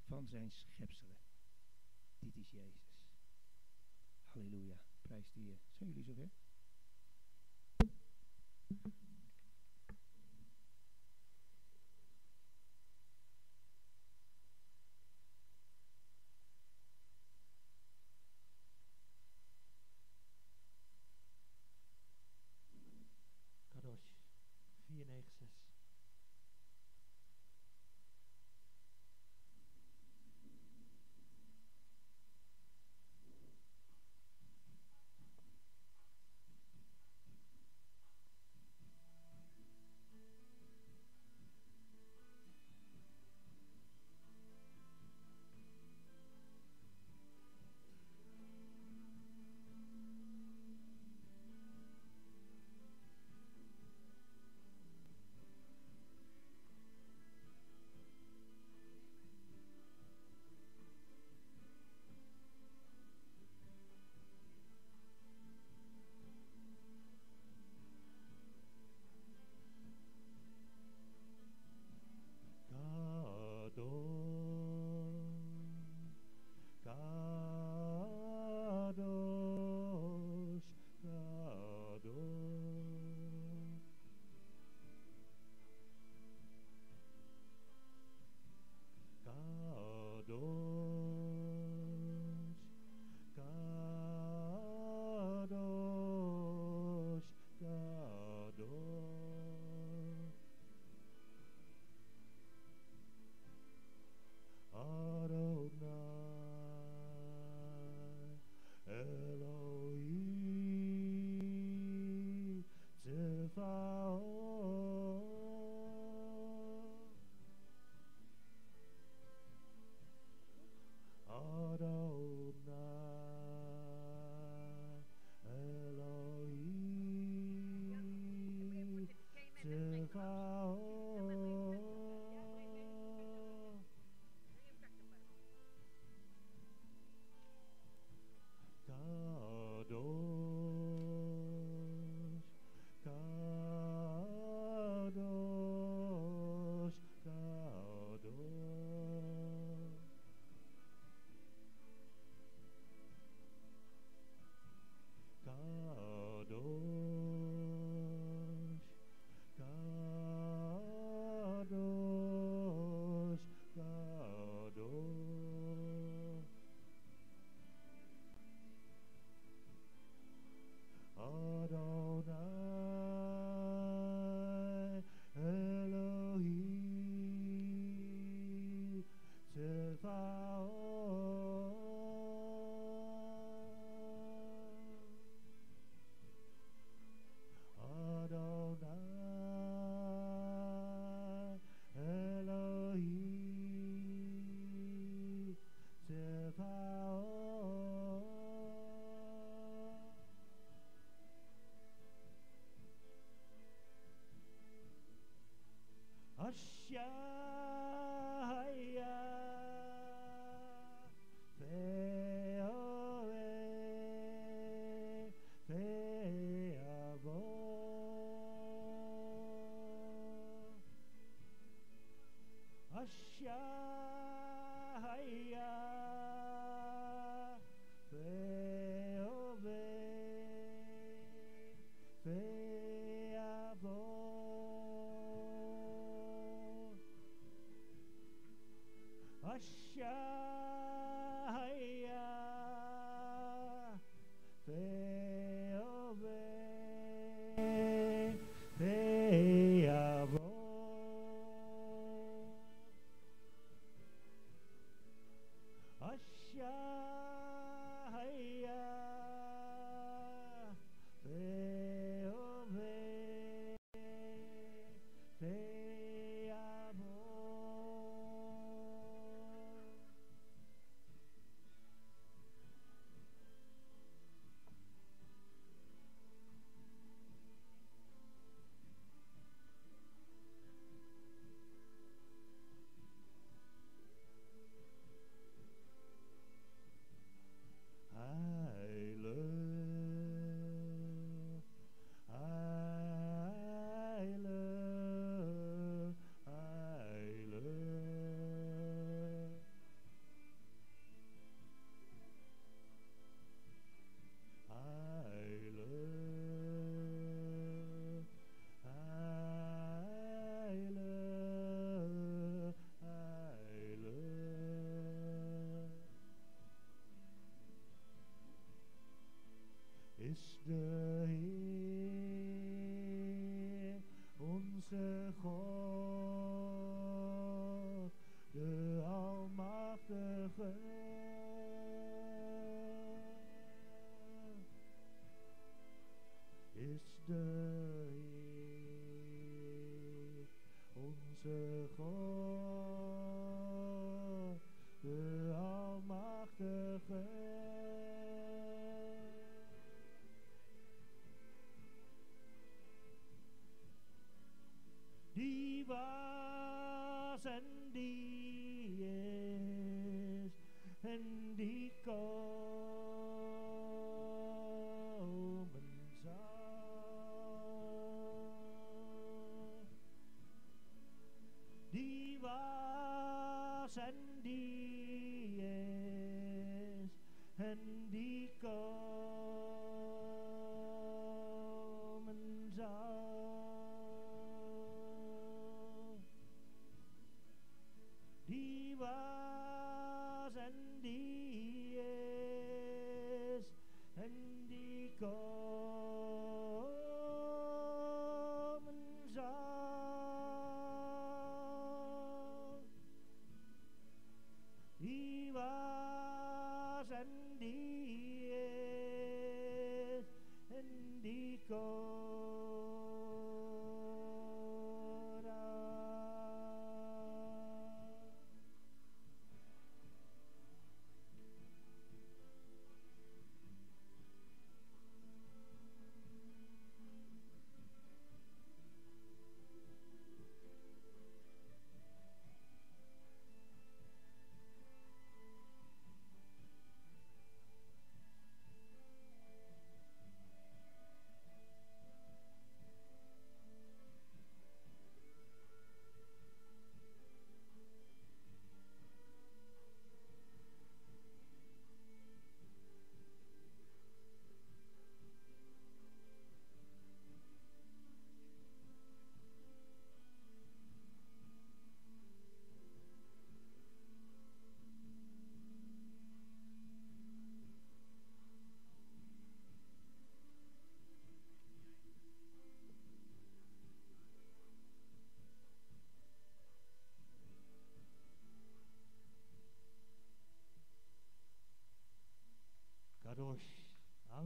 van zijn schepselen. Dit is Jezus. Halleluja. Prijs de Heer. Zijn jullie zover?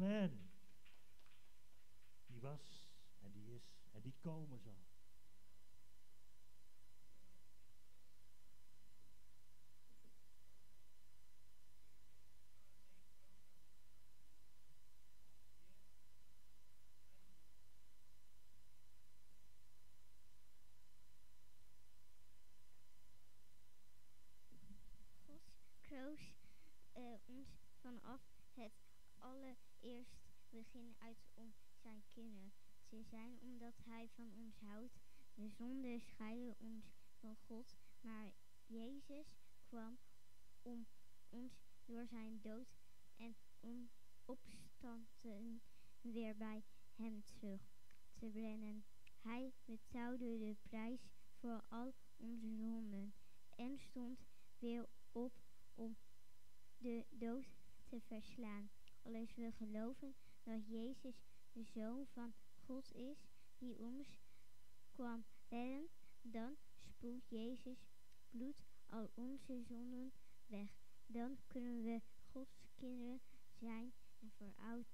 Amen. Die was en die is en die komen zal. God koos eh, ons vanaf het allereerst begin uit om zijn kinderen te zijn, omdat hij van ons houdt. De zonde scheiden ons van God, maar Jezus kwam om ons door zijn dood en om opstanden weer bij hem terug te brengen. Hij betaalde de prijs voor al onze zonden en stond weer op om de dood te verslaan. Als we geloven dat Jezus de Zoon van God is, die ons kwam redden, dan spoelt Jezus bloed al onze zonden weg. Dan kunnen we Gods kinderen zijn en voor, oud,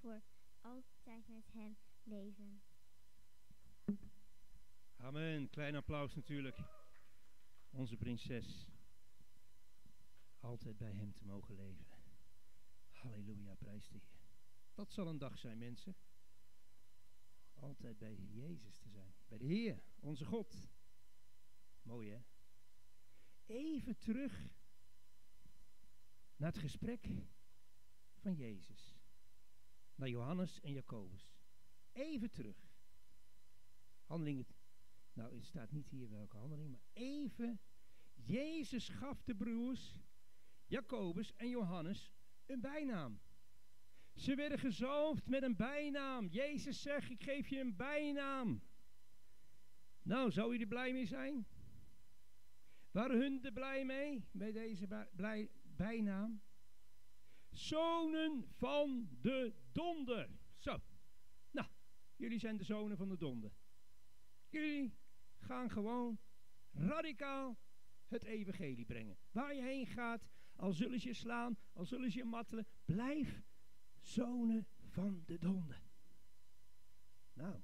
voor altijd met Hem leven. Amen. Klein applaus natuurlijk. Onze prinses. Altijd bij hem te mogen leven. Halleluja, prijs de Heer. Dat zal een dag zijn, mensen. Altijd bij Jezus te zijn. Bij de Heer, onze God. Mooi, hè? Even terug naar het gesprek van Jezus. Naar Johannes en Jacobus. Even terug. Handelingen. Nou, het staat niet hier welke handeling, maar even. Jezus gaf de broers Jacobus en Johannes een bijnaam. Ze werden gezalfd met een bijnaam. Jezus zegt, ik geef je een bijnaam. Nou, zou je er blij mee zijn? Waren hun er blij mee, bij deze blij, bijnaam? Zonen van de donder. Zo. Nou, jullie zijn de zonen van de donder. Jullie gaan gewoon radicaal het evangelie brengen. Waar je heen gaat, al zullen ze je slaan, al zullen ze je mattelen, blijf zonen van de donder. Nou,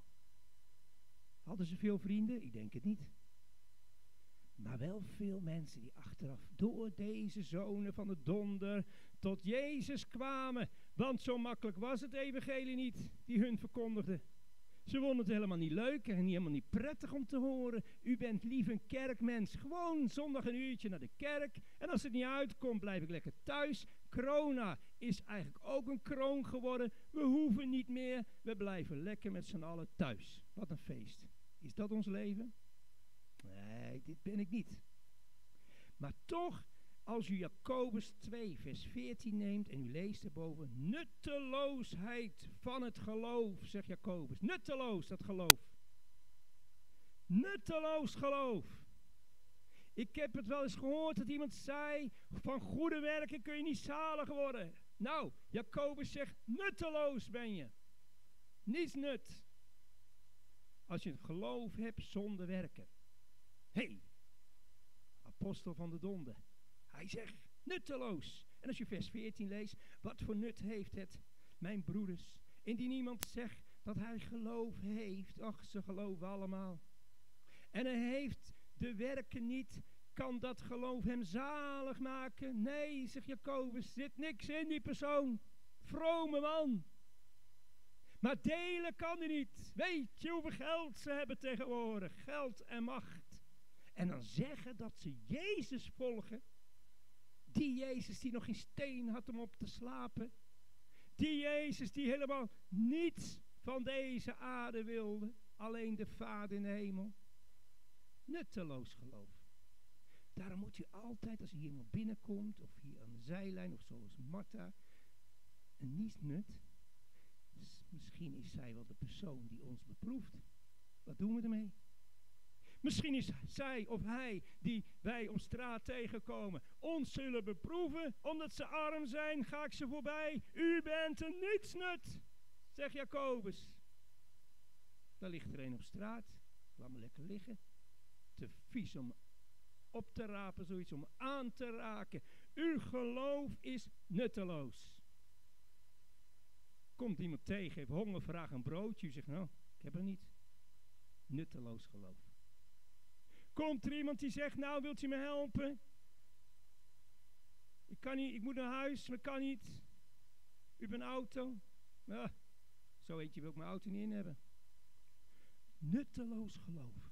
hadden ze veel vrienden? Ik denk het niet. Maar wel veel mensen die achteraf door deze zonen van de donder tot Jezus kwamen. Want zo makkelijk was het evangelie niet, die hun verkondigde. Ze vonden het helemaal niet leuk en helemaal niet prettig om te horen. U bent lief een kerkmens. Gewoon zondag een uurtje naar de kerk. En als het niet uitkomt, blijf ik lekker thuis. Corona is eigenlijk ook een kroon geworden. We hoeven niet meer. We blijven lekker met z'n allen thuis. Wat een feest. Is dat ons leven? Nee, dit ben ik niet. Maar toch, als u Jacobus 2, vers 14 neemt en u leest erboven, nutteloosheid van het geloof, zegt Jacobus. Nutteloos, dat geloof. Nutteloos geloof. Ik heb het wel eens gehoord dat iemand zei, van goede werken kun je niet zalig worden. Nou, Jacobus zegt, nutteloos ben je. Niets nut. Als je het geloof hebt zonder werken. Hey, apostel van de donde. Hij zegt, nutteloos. En als je vers 14 leest, wat voor nut heeft het, mijn broeders, indien iemand zegt dat hij geloof heeft, ach, ze geloven allemaal. En hij heeft de werken niet, kan dat geloof hem zalig maken? Nee, zegt Jacobus, zit niks in die persoon. Vrome man. Maar delen kan hij niet. Weet je hoeveel geld ze hebben tegenwoordig? Geld en macht. En dan zeggen dat ze Jezus volgen. Die Jezus die nog geen steen had om op te slapen. Die Jezus die helemaal niets van deze aarde wilde. Alleen de Vader in de hemel. Nutteloos geloof. Daarom moet u altijd, als u iemand binnenkomt, of hier aan de zijlijn, of zoals Martha, een niets nut. Dus misschien is zij wel de persoon die ons beproeft. Wat doen we ermee? Misschien is zij of hij die wij op straat tegenkomen ons zullen beproeven. Omdat ze arm zijn, ga ik ze voorbij. U bent een nietsnut, zegt Jacobus. Daar ligt er een op straat. Laat me lekker liggen. Te vies om op te rapen, zoiets om aan te raken. Uw geloof is nutteloos. Komt iemand tegen, heeft honger, vraagt een broodje. U zegt, nou, ik heb er niet. Nutteloos geloof. Komt er iemand die zegt, nou, wilt u me helpen? Ik kan niet, ik moet naar huis, maar kan niet. U een auto. Ja, zo eentje wil ik mijn auto niet in hebben. Nutteloos geloof.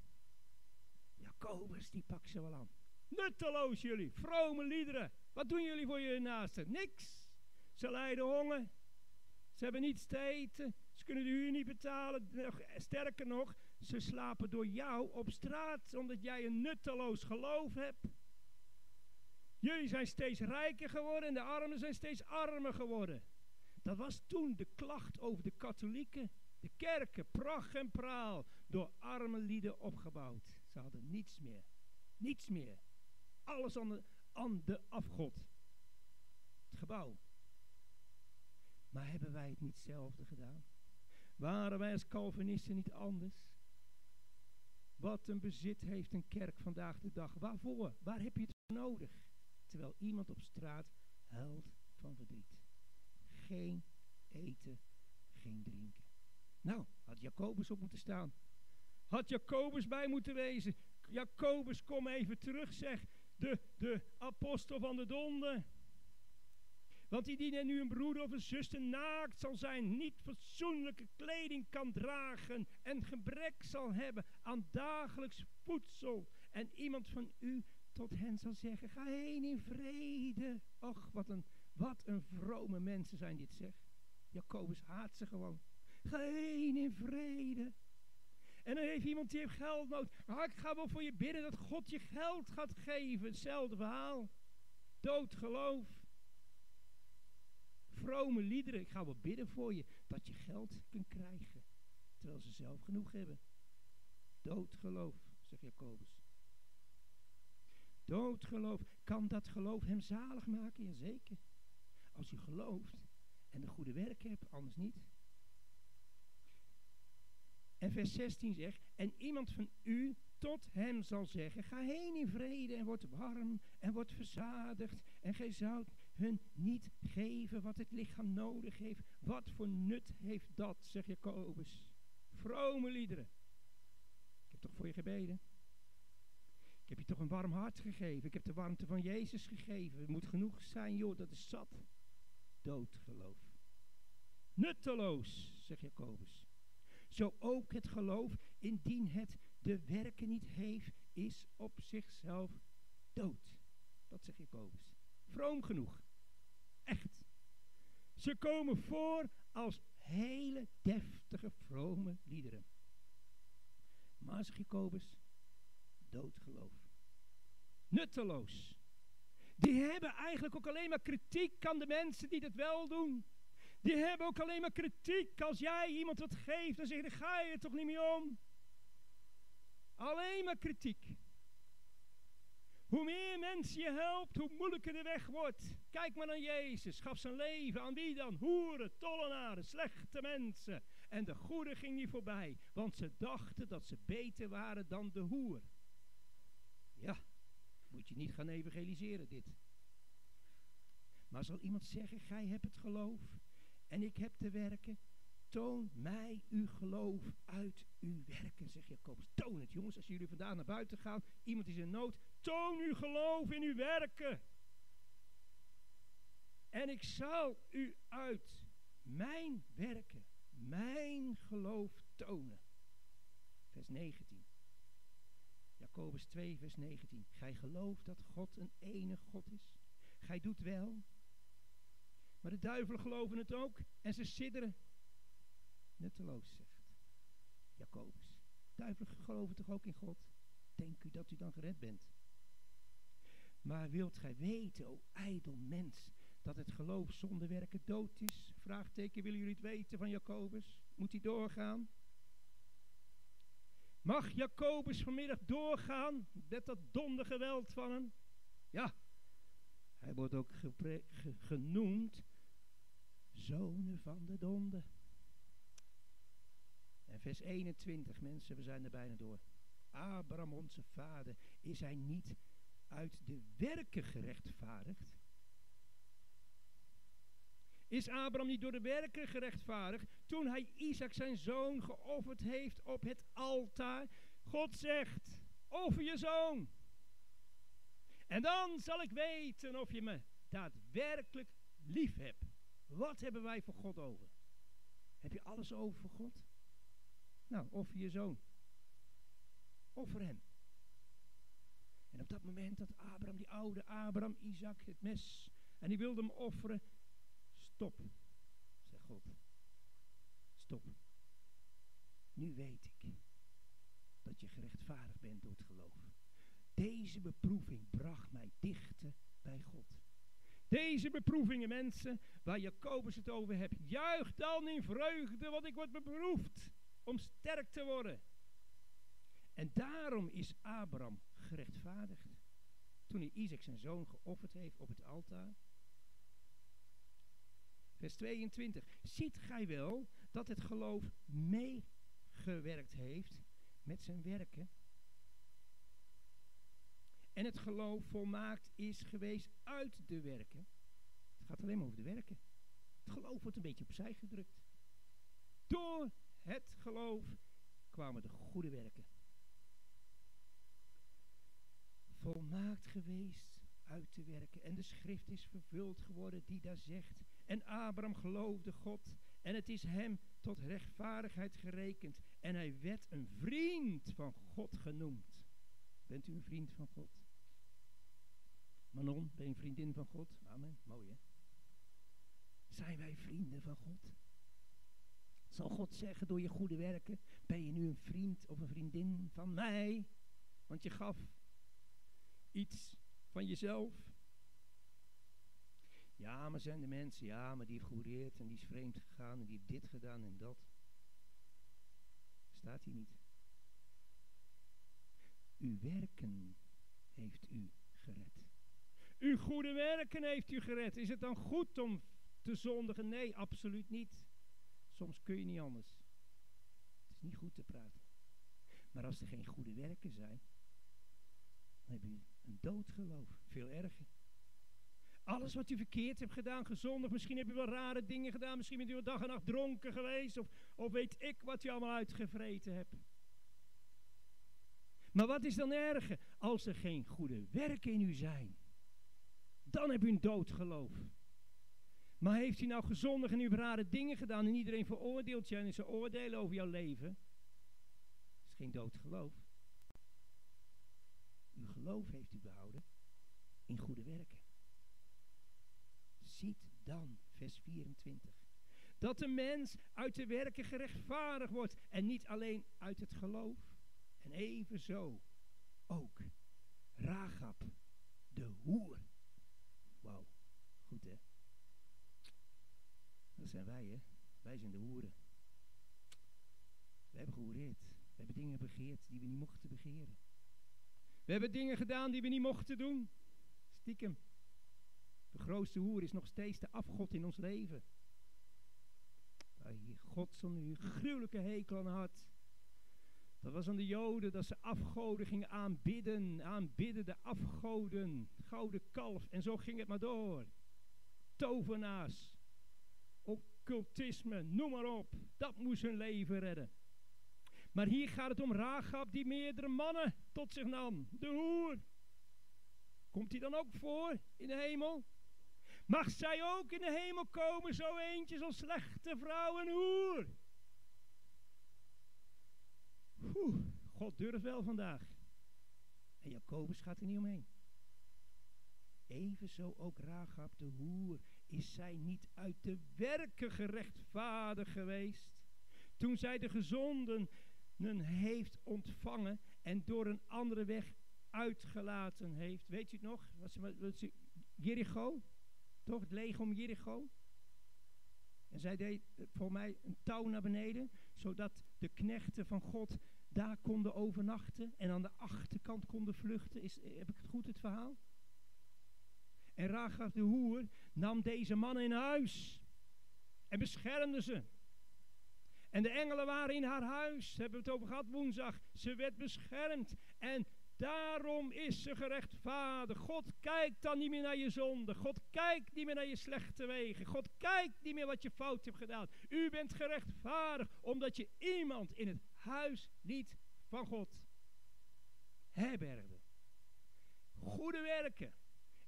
Jacobus, die pakt ze wel aan. Nutteloos jullie, vrome liederen. Wat doen jullie voor je naasten? Niks. Ze lijden honger. Ze hebben niets te eten. Ze kunnen de huur niet betalen. Sterker nog, ze slapen door jou op straat, omdat jij een nutteloos geloof hebt. Jullie zijn steeds rijker geworden en de armen zijn steeds armer geworden. Dat was toen de klacht over de katholieken. De kerken, pracht en praal, door arme lieden opgebouwd. Ze hadden niets meer. Niets meer. Alles aan de, afgod. Het gebouw. Maar hebben wij het niet hetzelfde gedaan? Waren wij als Calvinisten niet anders? Wat een bezit heeft een kerk vandaag de dag. Waarvoor? Waar heb je het voor nodig? Terwijl iemand op straat huilt van verdriet. Geen eten, geen drinken. Nou, had Jacobus op moeten staan. Had Jacobus bij moeten wezen. Jacobus, kom even terug, zeg. De, de apostel van de donde. Want die die nu een broeder of een zuster naakt zal zijn, niet fatsoenlijke kleding kan dragen en gebrek zal hebben aan dagelijks voedsel. En iemand van u tot hen zal zeggen, ga heen in vrede. Och, wat een, wat een vrome mensen zijn dit zeg. Jacobus haat ze gewoon. Ga heen in vrede. En dan heeft iemand die heeft geld nodig. Maar ik ga wel voor je bidden dat God je geld gaat geven. Hetzelfde verhaal. Dood geloof. Vrome liederen. Ik ga wel bidden voor je dat je geld kunt krijgen. Terwijl ze zelf genoeg hebben. Dood geloof, zegt Jacobus. Dood geloof. Kan dat geloof hem zalig maken? Jazeker. Als u gelooft en de goede werken hebt, anders niet. En vers 16 zegt, en iemand van u tot hem zal zeggen, ga heen in vrede en word warm en word verzadigd. En gij zoudt hun niet geven wat het lichaam nodig heeft. Wat voor nut heeft dat, zegt Jacobus. Vrome liederen. Ik heb toch voor je gebeden? Ik heb je toch een warm hart gegeven. Ik heb de warmte van Jezus gegeven. Het moet genoeg zijn, joh, dat is zat. Doodgeloof. Nutteloos, zegt Jacobus. Zo ook het geloof, indien het de werken niet heeft, is op zichzelf dood. Dat zegt Jacobus. Vroom genoeg. Echt. Ze komen voor als hele deftige, vrome liederen. Maar, zegt Jacobus, doodgeloof. Nutteloos. Die hebben eigenlijk ook alleen maar kritiek aan de mensen die het wel doen. Die hebben ook alleen maar kritiek als jij iemand wat geeft. Dan zeggen, daar ga je er toch niet mee om. Alleen maar kritiek. Hoe meer mensen je helpt, hoe moeilijker de weg wordt. Kijk maar naar Jezus. Gaf zijn leven aan wie dan? Hoeren, tollenaren, slechte mensen. En de goede ging niet voorbij. Want ze dachten dat ze beter waren dan de hoer. Ja, moet je niet gaan evangeliseren dit. Maar zal iemand zeggen, gij hebt het geloof en ik heb te werken. Toon mij uw geloof uit uw werken, zegt Jacobus. Toon het, jongens, als jullie vandaan naar buiten gaan. Iemand is in nood. Toon uw geloof in uw werken. En ik zal u uit mijn werken, mijn geloof tonen. Vers 19. Jacobus 2, vers 19. Gij gelooft dat God een enige God is. Gij doet wel. Maar de duivelen geloven het ook en ze sidderen. Nutteloos, zegt Jacobus. Duivelen geloven toch ook in God? Denk u dat u dan gered bent? Maar wilt gij weten, o ijdel mens, dat het geloof zonder werken dood is? Vraagteken, willen jullie het weten van Jacobus? Moet hij doorgaan? Mag Jacobus vanmiddag doorgaan met dat dondergeweld van hem? Ja, hij wordt ook genoemd zonen van de donder. En vers 21, mensen, we zijn er bijna door. Abraham, onze vader, is hij niet uit de werken gerechtvaardigd? Is Abraham niet door de werken gerechtvaardigd toen hij Isaac zijn zoon geofferd heeft op het altaar? God zegt, offer je zoon. En dan zal ik weten of je me daadwerkelijk lief hebt. Wat hebben wij voor God over? Heb je alles over voor God? Nou, offer je zoon. Offer hem. En op dat moment dat Abraham, die oude Abraham, Isaac, het mes, en die wilde hem offeren, stop, zegt God. Stop. Nu weet ik dat je gerechtvaardigd bent door het geloof. Deze beproeving bracht mij dichter bij God. Deze beproevingen, mensen, waar Jacobus het over hebt, juich dan in vreugde, want ik word beproefd om sterk te worden. En daarom is Abraham gerechtvaardigd. Toen hij Isaac zijn zoon geofferd heeft op het altaar. Vers 22. Ziet gij wel dat het geloof meegewerkt heeft met zijn werken? En het geloof volmaakt is geweest uit de werken. Het gaat alleen maar over de werken. Het geloof wordt een beetje opzij gedrukt. Door het geloof kwamen de goede werken. Volmaakt geweest uit te werken. En de schrift is vervuld geworden die daar zegt. En Abraham geloofde God. En het is hem tot rechtvaardigheid gerekend. En hij werd een vriend van God genoemd. Bent u een vriend van God? Manon, ben je een vriendin van God? Amen. Mooi hè? Zijn wij vrienden van God? Zal God zeggen door je goede werken, ben je nu een vriend of een vriendin van mij? Want je gaf iets van jezelf. Ja, maar zijn de mensen, ja, maar die heeft en die is vreemd gegaan en die heeft dit gedaan en dat. Staat hier niet. Uw werken heeft u gered. Uw goede werken heeft u gered. Is het dan goed om te zondigen. Nee, absoluut niet. Soms kun je niet anders. Het is niet goed te praten. Maar als er geen goede werken zijn, dan heb je een doodgeloof. Veel erger. Alles wat u verkeerd hebt gedaan, gezondig, misschien heb je wel rare dingen gedaan, misschien bent u wel dag en nacht dronken geweest, of, of weet ik wat je allemaal uitgevreten hebt. Maar wat is dan erger? Als er geen goede werken in u zijn, dan heb u een doodgeloof. Maar heeft u nou gezondig en u hebt rare dingen gedaan en iedereen veroordeelt je en ze oordelen over jouw leven? Dat is geen doodgeloof. Geloof heeft u behouden in goede werken. Ziet dan, vers 24, dat de mens uit de werken gerechtvaardigd wordt en niet alleen uit het geloof. En evenzo ook Ragab, de hoer. Wauw, goed hè. Dat zijn wij hè. Wij zijn de hoeren. We hebben gehoereerd. We hebben dingen begeerd die we niet mochten begeren. We hebben dingen gedaan die we niet mochten doen. Stiekem. De grootste hoer is nog steeds de afgod in ons leven. Waar God zo'n gruwelijke hekel aan had. Dat was aan de Joden dat ze afgoden gingen aanbidden. Aanbidden de afgoden. Gouden kalf. En zo ging het maar door. Tovenaars. Occultisme. Noem maar op. Dat moest hun leven redden. Maar hier gaat het om Rahab die meerdere mannen tot zich nam. De hoer. Komt hij dan ook voor in de hemel? Mag zij ook in de hemel komen, zo eentje, zo'n slechte vrouw en hoer? God durft wel vandaag. En Jacobus gaat er niet omheen. Evenzo ook Rahab de hoer. Is zij niet uit de werken gerechtvaardigd geweest? Toen zij de gezonden heeft ontvangen en door een andere weg uitgelaten heeft. Weet u het nog? Wat ze, Jericho? Toch? Het leger om Jericho? En zij deed voor mij een touw naar beneden, zodat de knechten van God daar konden overnachten en aan de achterkant konden vluchten. Is, heb ik het goed, het verhaal? En Ragab de hoer nam deze mannen in huis en beschermde ze. En de engelen waren in haar huis, hebben we het over gehad woensdag. Ze werd beschermd en daarom is ze gerechtvaardigd. God kijkt dan niet meer naar je zonde. God kijkt niet meer naar je slechte wegen. God kijkt niet meer wat je fout hebt gedaan. U bent gerechtvaardigd omdat je iemand in het huis liet van God herbergde. Goede werken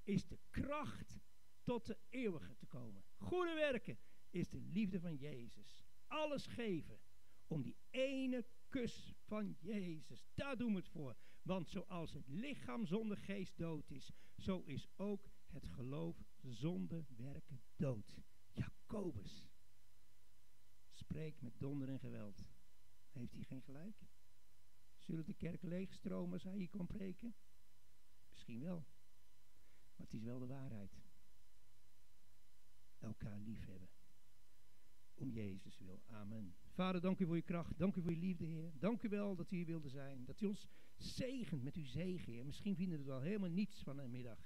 is de kracht tot de eeuwige te komen. Goede werken is de liefde van Jezus alles geven om die ene kus van Jezus. Daar doen we het voor. Want zoals het lichaam zonder geest dood is, zo is ook het geloof zonder werken dood. Jacobus spreekt met donder en geweld. Heeft hij geen gelijk? Zullen de kerken leegstromen als hij hier kon preken? Misschien wel. Maar het is wel de waarheid. Elkaar liefhebben om Jezus wil. Amen. Vader, dank u voor je kracht. Dank u voor je liefde, Heer. Dank u wel dat u hier wilde zijn. Dat u ons zegent met uw zegen, Heer. Misschien vinden we er wel helemaal niets van een middag.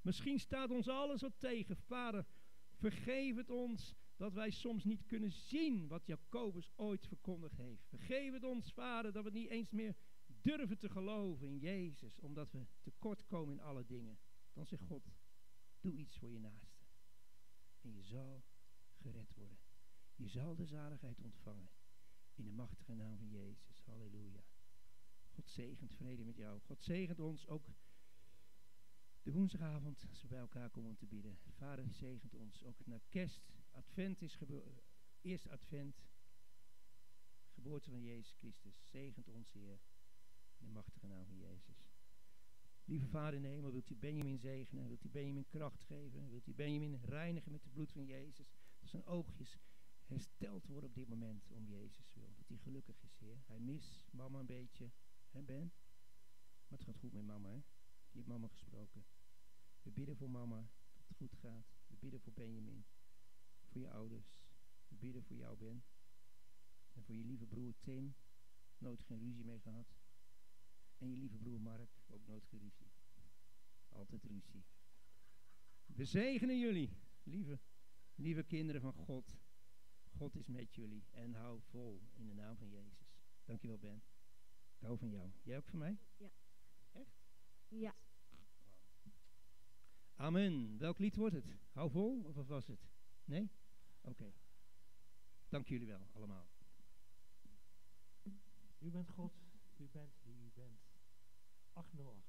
Misschien staat ons alles wat tegen. Vader, vergeef het ons dat wij soms niet kunnen zien wat Jacobus ooit verkondigd heeft. Vergeef het ons, Vader, dat we niet eens meer durven te geloven in Jezus, omdat we tekort komen in alle dingen. Dan zegt God, doe iets voor je naaste. En je zal gered worden. Je zal de zaligheid ontvangen. In de machtige naam van Jezus. Halleluja. God zegent vrede met jou. God zegent ons ook de woensdagavond als we bij elkaar komen te bieden. Vader zegent ons ook naar kerst. Advent is eerste advent. Geboorte van Jezus Christus. Zegent ons Heer. In de machtige naam van Jezus. Lieve Vader in de hemel, wilt u Benjamin zegenen? Wilt u Benjamin kracht geven? Wilt u Benjamin reinigen met het bloed van Jezus? Dat zijn oogjes hersteld worden op dit moment om Jezus wil. Dat hij gelukkig is, Heer. Hij mist mama een beetje. Hè Ben? Maar het gaat goed met mama, hè? Je hebt mama gesproken. We bidden voor mama, dat het goed gaat. We bidden voor Benjamin. Voor je ouders. We bidden voor jou, Ben. En voor je lieve broer Tim. Nooit geen ruzie mee gehad. En je lieve broer Mark. Ook nooit geen ruzie. Altijd ruzie. We zegenen jullie, lieve Lieve kinderen van God, God is met jullie en hou vol in de naam van Jezus. Dankjewel Ben. Ik hou van jou. Jij ook van mij? Ja. Echt? Ja. Amen. Welk lied wordt het? Hou vol of wat was het? Nee? Oké. Dank jullie wel allemaal. U bent God, u bent wie u bent. 808.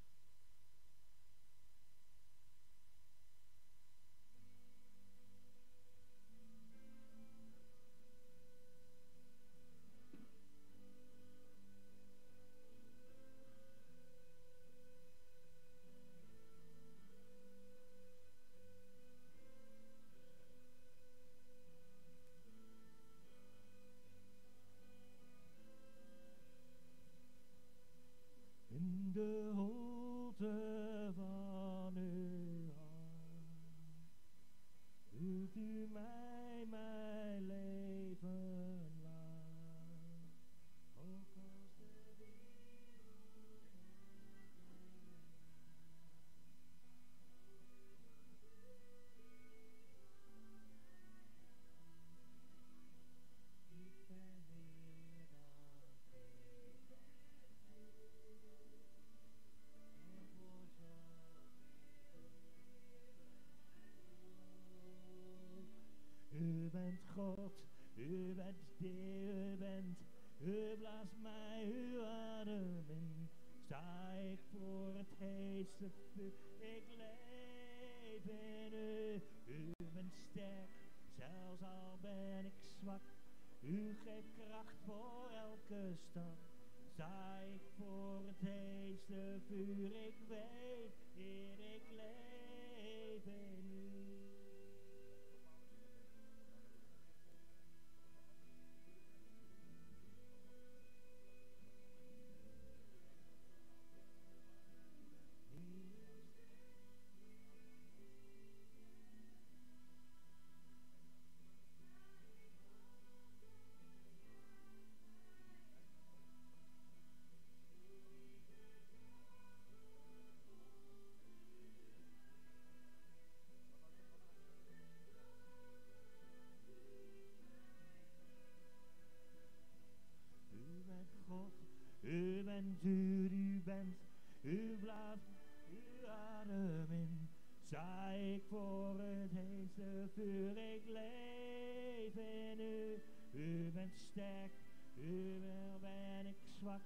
U bent u blaast uw adem in. Sta ik voor het heetste vuur, ik leef in u. U bent sterk, u wel ben ik zwak.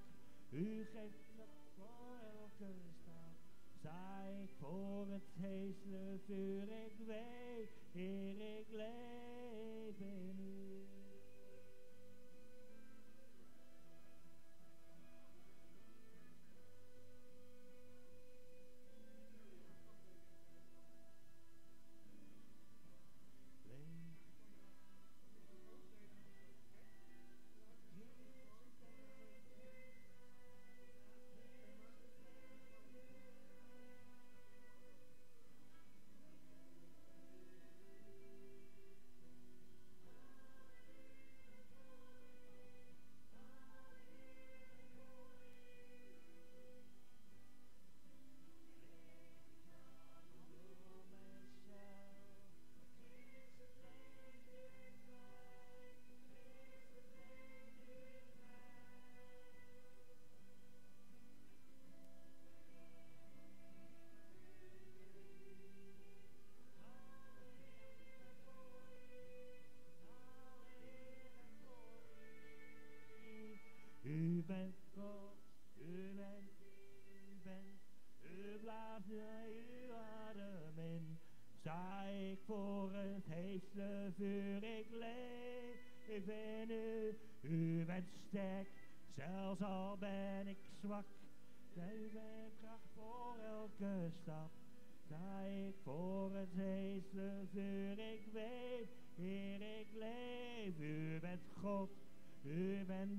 U geeft kracht voor elke stap. Sta ik voor het heetste vuur, ik weet, Heer, ik leef in. U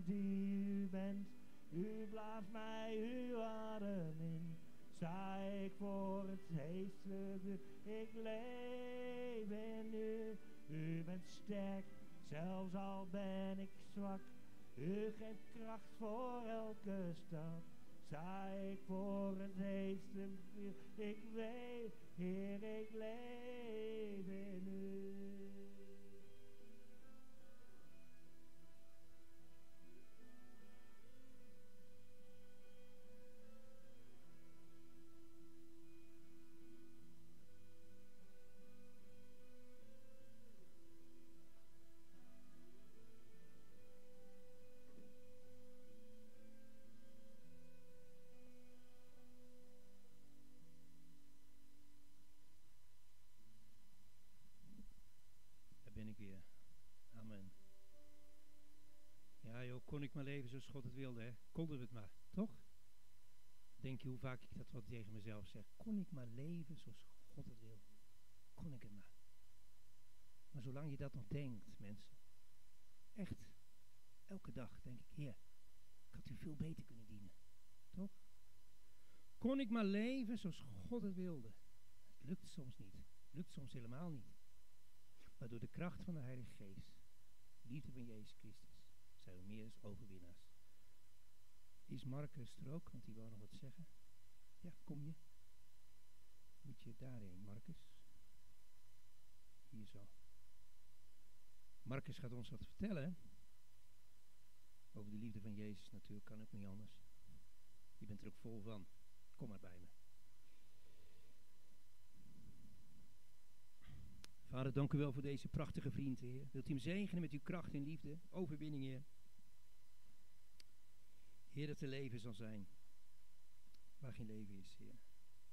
die u bent, u blaast mij uw adem in. Sta ik voor het vuur, ik leef in u. U bent sterk, zelfs al ben ik zwak. U geeft kracht voor elke stap. Sta ik voor het vuur, ik weet, Heer, ik leef in u. kon ik maar leven zoals God het wilde, hè? Konden we het maar, toch? Denk je hoe vaak ik dat wat tegen mezelf zeg? Kon ik maar leven zoals God het wil? Kon ik het maar? Maar zolang je dat nog denkt, mensen, echt, elke dag denk ik, Heer, ik had u veel beter kunnen dienen, toch? Kon ik maar leven zoals God het wilde? Het lukt soms niet, het lukt soms helemaal niet. Maar door de kracht van de Heilige Geest, liefde van Jezus Christus, zijn meer overwinnaars. Is Marcus er ook? Want die wou nog wat zeggen. Ja, kom je? Moet je daarheen, Marcus? Hier zo. Marcus gaat ons wat vertellen. Over de liefde van Jezus natuurlijk, kan ook niet anders. Je bent er ook vol van. Kom maar bij me. Vader, dank u wel voor deze prachtige vriend, Heer. Wilt u hem zegenen met uw kracht en liefde, overwinning, Heer. Heer, dat er leven zal zijn waar geen leven is, Heer.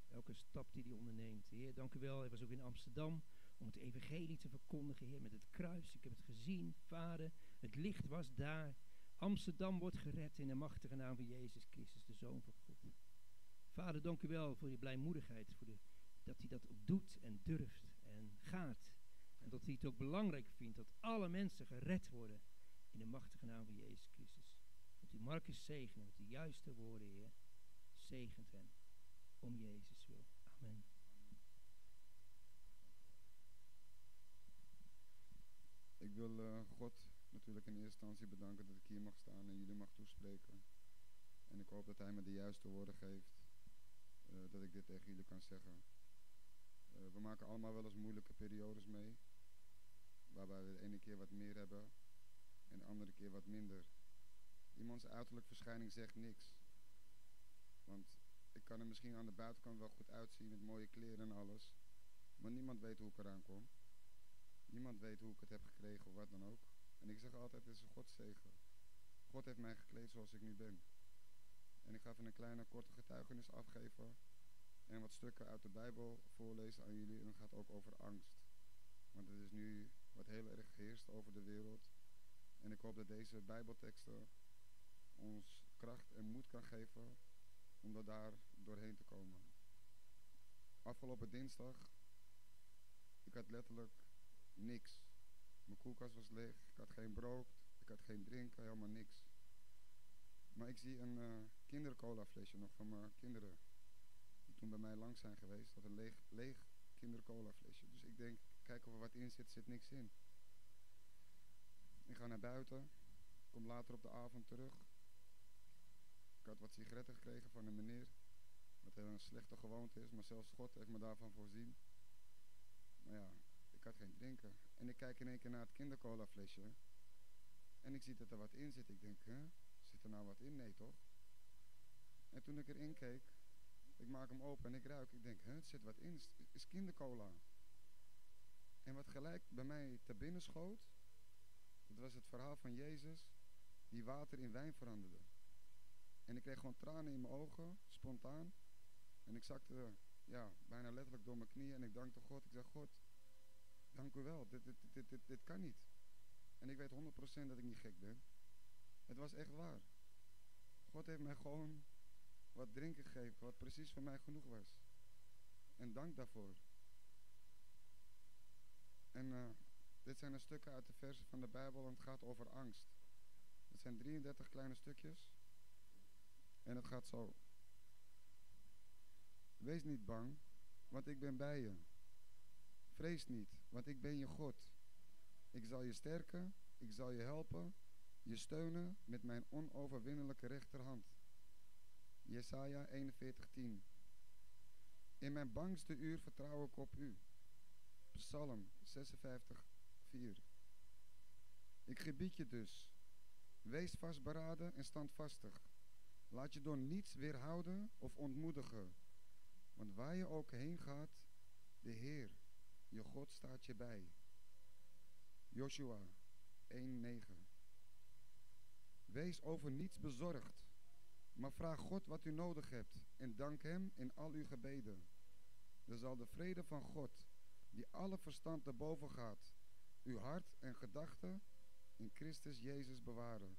Elke stap die hij onderneemt. Heer, dank u wel. Hij was ook in Amsterdam om het evangelie te verkondigen, Heer, met het kruis. Ik heb het gezien, Vader. Het licht was daar. Amsterdam wordt gered in de machtige naam van Jezus Christus, de Zoon van God. Vader, dank u wel voor je blijmoedigheid, voor de, dat hij dat ook doet en durft en gaat. En dat hij het ook belangrijk vindt dat alle mensen gered worden in de machtige naam van Jezus Christus. Moet u Marcus zegenen met de juiste woorden, Heer. Zegent hem om Jezus wil. Amen. Ik wil eh, God natuurlijk in eerste instantie bedanken dat ik hier mag staan en jullie mag toespreken. En ik hoop dat hij me de juiste woorden geeft, eh, dat ik dit tegen jullie kan zeggen. Eh, we maken allemaal wel eens moeilijke periodes mee, waarbij we de ene keer wat meer hebben en de andere keer wat minder. Iemands uiterlijk verschijning zegt niks. Want ik kan er misschien aan de buitenkant wel goed uitzien met mooie kleren en alles, maar niemand weet hoe ik eraan kom. Niemand weet hoe ik het heb gekregen of wat dan ook. En ik zeg altijd, het is een Godzegen. God heeft mij gekleed zoals ik nu ben. En ik ga even een kleine korte getuigenis afgeven. En wat stukken uit de Bijbel voorlezen aan jullie. En het gaat ook over angst. Want het is nu wat heel erg heerst over de wereld. En ik hoop dat deze Bijbelteksten ons kracht en moed kan geven om er daar doorheen te komen. Afgelopen dinsdag, ik had letterlijk niks. Mijn koelkast was leeg, ik had geen brood, ik had geen drinken, helemaal niks. Maar ik zie een uh, kindercola flesje nog van mijn kinderen. Die toen bij mij langs zijn geweest. Dat een leeg, leeg kindercola flesje. Dus ik denk, kijk of er wat in zit, zit niks in. Ik ga naar buiten. Kom later op de avond terug. Ik had wat sigaretten gekregen van een meneer. Wat heel een slechte gewoonte is, maar zelfs God heeft me daarvan voorzien. Maar ja, ik had geen drinken. En ik kijk in één keer naar het kindercola flesje. En ik zie dat er wat in zit. Ik denk, hè, zit er nou wat in? Nee toch? En toen ik erin keek, ik maak hem open en ik ruik. Ik denk, hè, het zit wat in. Het is kindercola. En wat gelijk bij mij te binnen schoot, dat was het verhaal van Jezus die water in wijn veranderde. En ik kreeg gewoon tranen in mijn ogen, spontaan. En ik zakte ja, bijna letterlijk door mijn knieën en ik dankte God. Ik zeg, God, dank u wel, dit, dit, dit, dit, dit kan niet. En ik weet 100% dat ik niet gek ben. Het was echt waar. God heeft mij gewoon wat drinken gegeven, wat precies voor mij genoeg was. En dank daarvoor. En uh, dit zijn de stukken uit de versen van de Bijbel en het gaat over angst. Het zijn 33 kleine stukjes. En het gaat zo. Wees niet bang, want ik ben bij je. Vrees niet, want ik ben je God. Ik zal je sterken, ik zal je helpen, je steunen met mijn onoverwinnelijke rechterhand. Jesaja 41:10 In mijn bangste uur vertrouw ik op u. Psalm 56:4 Ik gebied je dus. Wees vastberaden en standvastig. Laat je door niets weerhouden of ontmoedigen. Want waar je ook heen gaat, de Heer, je God staat je bij. Joshua 1:9 Wees over niets bezorgd, maar vraag God wat u nodig hebt en dank Hem in al uw gebeden. Dan zal de vrede van God, die alle verstand te boven gaat, uw hart en gedachten in Christus Jezus bewaren.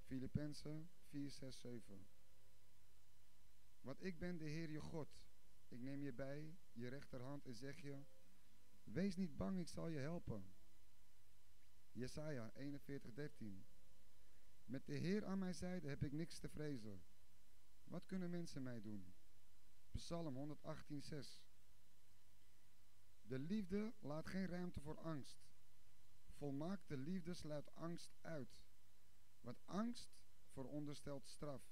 Filippenzen 4, 6, 7. Want ik ben de Heer je God. Ik neem je bij je rechterhand en zeg je, wees niet bang, ik zal je helpen. Jesaja 41, 13. Met de Heer aan mijn zijde heb ik niks te vrezen. Wat kunnen mensen mij doen? Psalm 118, 6. De liefde laat geen ruimte voor angst. Volmaakte liefde sluit angst uit. Want angst veronderstelt straf.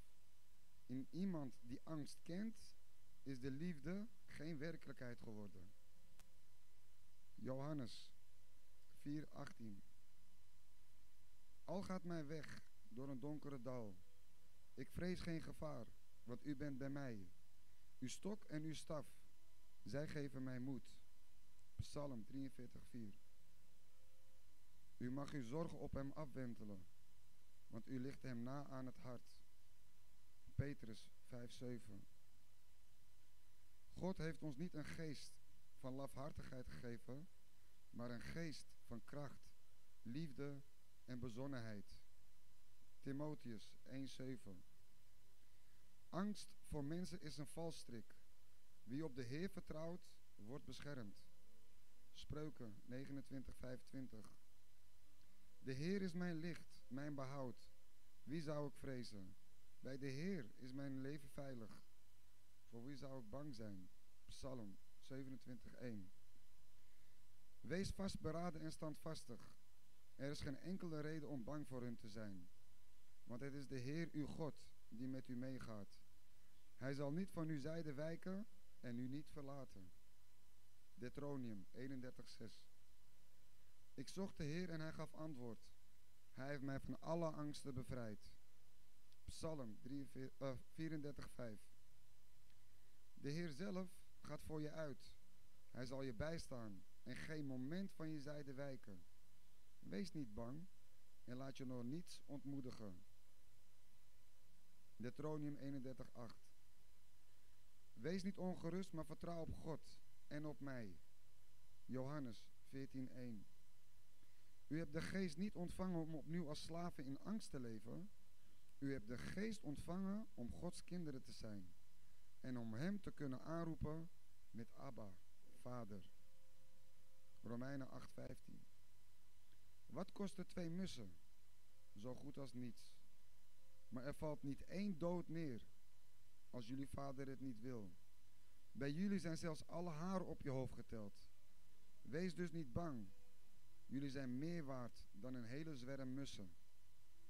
In iemand die angst kent, is de liefde geen werkelijkheid geworden. Johannes 4:18 Al gaat mij weg door een donkere dal. Ik vrees geen gevaar, want u bent bij mij. Uw stok en uw staf, zij geven mij moed. Psalm 43:4 U mag uw zorgen op hem afwentelen, want u ligt hem na aan het hart. Petrus 5:7 God heeft ons niet een geest van lafhartigheid gegeven, maar een geest van kracht, liefde en bezonnenheid. Timotheus 1:7 Angst voor mensen is een valstrik. Wie op de Heer vertrouwt, wordt beschermd. Spreuken 29:25 De Heer is mijn licht, mijn behoud. Wie zou ik vrezen? Bij de Heer is mijn leven veilig. Voor wie zou ik bang zijn? Psalm 27:1 Wees vastberaden en standvastig. Er is geen enkele reden om bang voor hun te zijn. Want het is de Heer uw God die met u meegaat. Hij zal niet van uw zijde wijken en u niet verlaten. Deuteronomium 31:6 Ik zocht de Heer en hij gaf antwoord. Hij heeft mij van alle angsten bevrijd. Psalm 34:5 De Heer zelf gaat voor je uit. Hij zal je bijstaan en geen moment van je zijde wijken. Wees niet bang en laat je nog niets ontmoedigen. Deuteronomium 31:8 Wees niet ongerust, maar vertrouw op God en op mij. Johannes 14:1 U hebt de geest niet ontvangen om opnieuw als slaven in angst te leven. U hebt de geest ontvangen om Gods kinderen te zijn en om Hem te kunnen aanroepen met Abba, Vader. Romeinen 8:15 Wat kosten twee mussen? Zo goed als niets. Maar er valt niet één dood neer als jullie vader het niet wil. Bij jullie zijn zelfs alle haren op je hoofd geteld. Wees dus niet bang. Jullie zijn meer waard dan een hele zwerm mussen.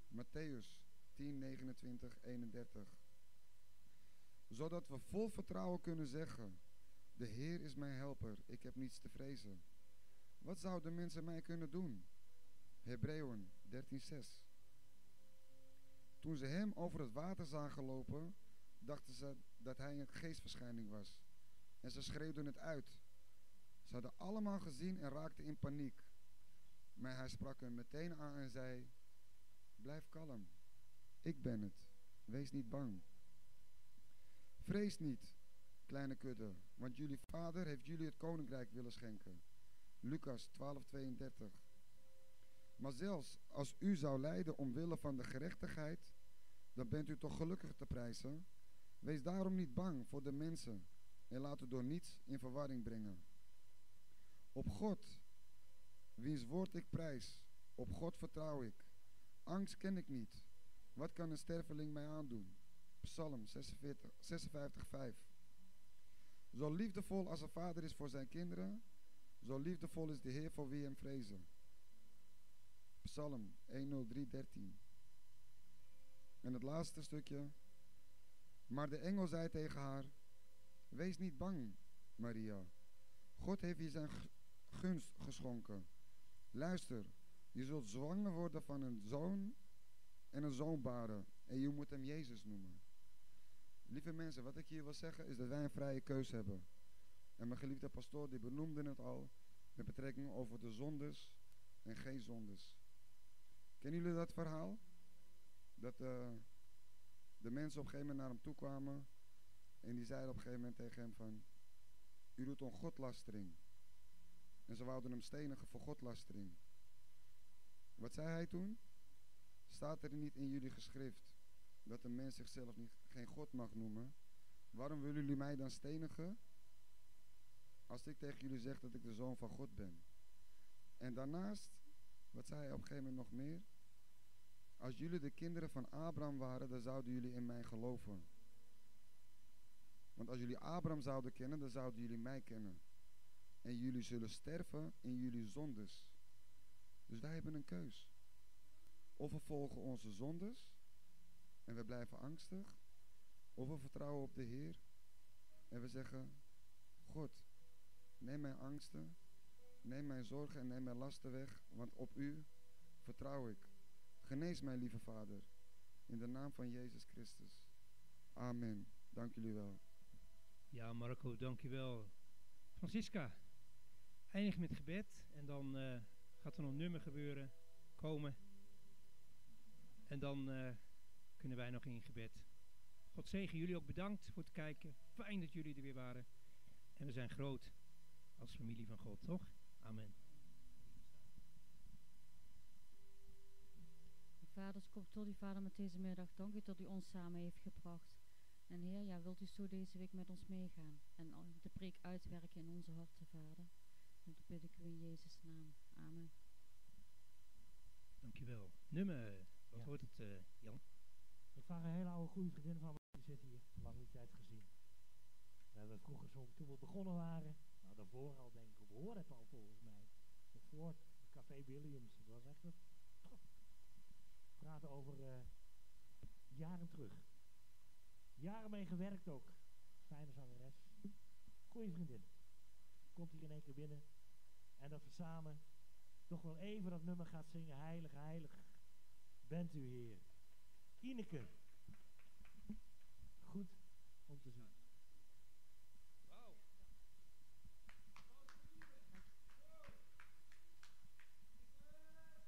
Matthäus 10, 29, 31. Zodat we vol vertrouwen kunnen zeggen, de Heer is mijn helper, ik heb niets te vrezen. Wat zouden mensen mij kunnen doen? Hebreeën 13:6. Toen ze hem over het water zagen lopen, dachten ze dat hij een geestverschijning was. En ze schreeuwden het uit. Ze hadden allemaal gezien en raakten in paniek. Maar hij sprak hen meteen aan en zei: Blijf kalm. Ik ben het. Wees niet bang. Vrees niet, kleine kudde, want jullie vader heeft jullie het koninkrijk willen schenken. Lucas 12:32. Maar zelfs als u zou lijden omwille van de gerechtigheid, dan bent u toch gelukkig te prijzen. Wees daarom niet bang voor de mensen en laat u door niets in verwarring brengen. Op God, wiens woord ik prijs, op God vertrouw ik. Angst ken ik niet. Wat kan een sterveling mij aandoen? Psalm 46, 56, 5. Zo liefdevol als een vader is voor zijn kinderen, zo liefdevol is de Heer voor wie hem vrezen. Psalm 103, 13. En het laatste stukje. Maar de engel zei tegen haar, wees niet bang, Maria. God heeft je zijn gunst geschonken. Luister, je zult zwanger worden van een zoon en een zoon baren. En je moet hem Jezus noemen. Lieve mensen, wat ik hier wil zeggen is dat wij een vrije keus hebben. En mijn geliefde pastoor die benoemde het al met betrekking over de zondes en geen zondes. Kennen jullie dat verhaal? Dat uh, de mensen op een gegeven moment naar hem toe kwamen en die zeiden op een gegeven moment tegen hem van, u doet een godlastering. En ze wouden hem stenigen voor godlastering. Wat zei hij toen? Staat er niet in jullie geschrift dat een mens zichzelf niet, geen God mag noemen? Waarom willen jullie mij dan stenigen? Als ik tegen jullie zeg dat ik de zoon van God ben. En daarnaast, wat zei hij op een gegeven moment nog meer? Als jullie de kinderen van Abraham waren, dan zouden jullie in mij geloven. Want als jullie Abraham zouden kennen, dan zouden jullie mij kennen. En jullie zullen sterven in jullie zondes. Dus wij hebben een keus. Of we volgen onze zondes en we blijven angstig. Of we vertrouwen op de Heer en we zeggen, God, neem mijn angsten, neem mijn zorgen en neem mijn lasten weg, want op u vertrouw ik. Genees mij, lieve Vader, in de naam van Jezus Christus. Amen. Dank jullie wel. Ja, Marco, dankjewel. Francisca, eindig met gebed en dan eh, gaat er nog een nummer gebeuren, komen. En dan eh, kunnen wij nog in gebed. God zegen jullie ook bedankt voor het kijken. Fijn dat jullie er weer waren. En we zijn groot als familie van God, toch? Amen. Vaders, kom tot u, Vader, met deze middag. Dank u dat u ons samen heeft gebracht. En Heer, ja, wilt u zo deze week met ons meegaan en de preek uitwerken in onze harten, Vader. En dat bid ik u in Jezus' naam. Amen. Dankjewel. Nummer, wat Ja. wordt het, eh, Jan? Ik vraag een hele oude goede vriendin van me, die zit hier, lang niet tijd gezien. We hebben vroeger zo, toen we begonnen waren, nou daarvoor al denk ik, op hoor het al volgens mij. Nog voor het Café Williams, dat was echt het. Praten over eh, jaren terug. Jaren mee gewerkt ook. Fijne zangeres. Goeie vriendin. Komt hier in één keer binnen. En dat we samen toch wel even dat nummer gaat zingen. Heilig, heilig. Bent u Heer. Ineke. Goed om te zien.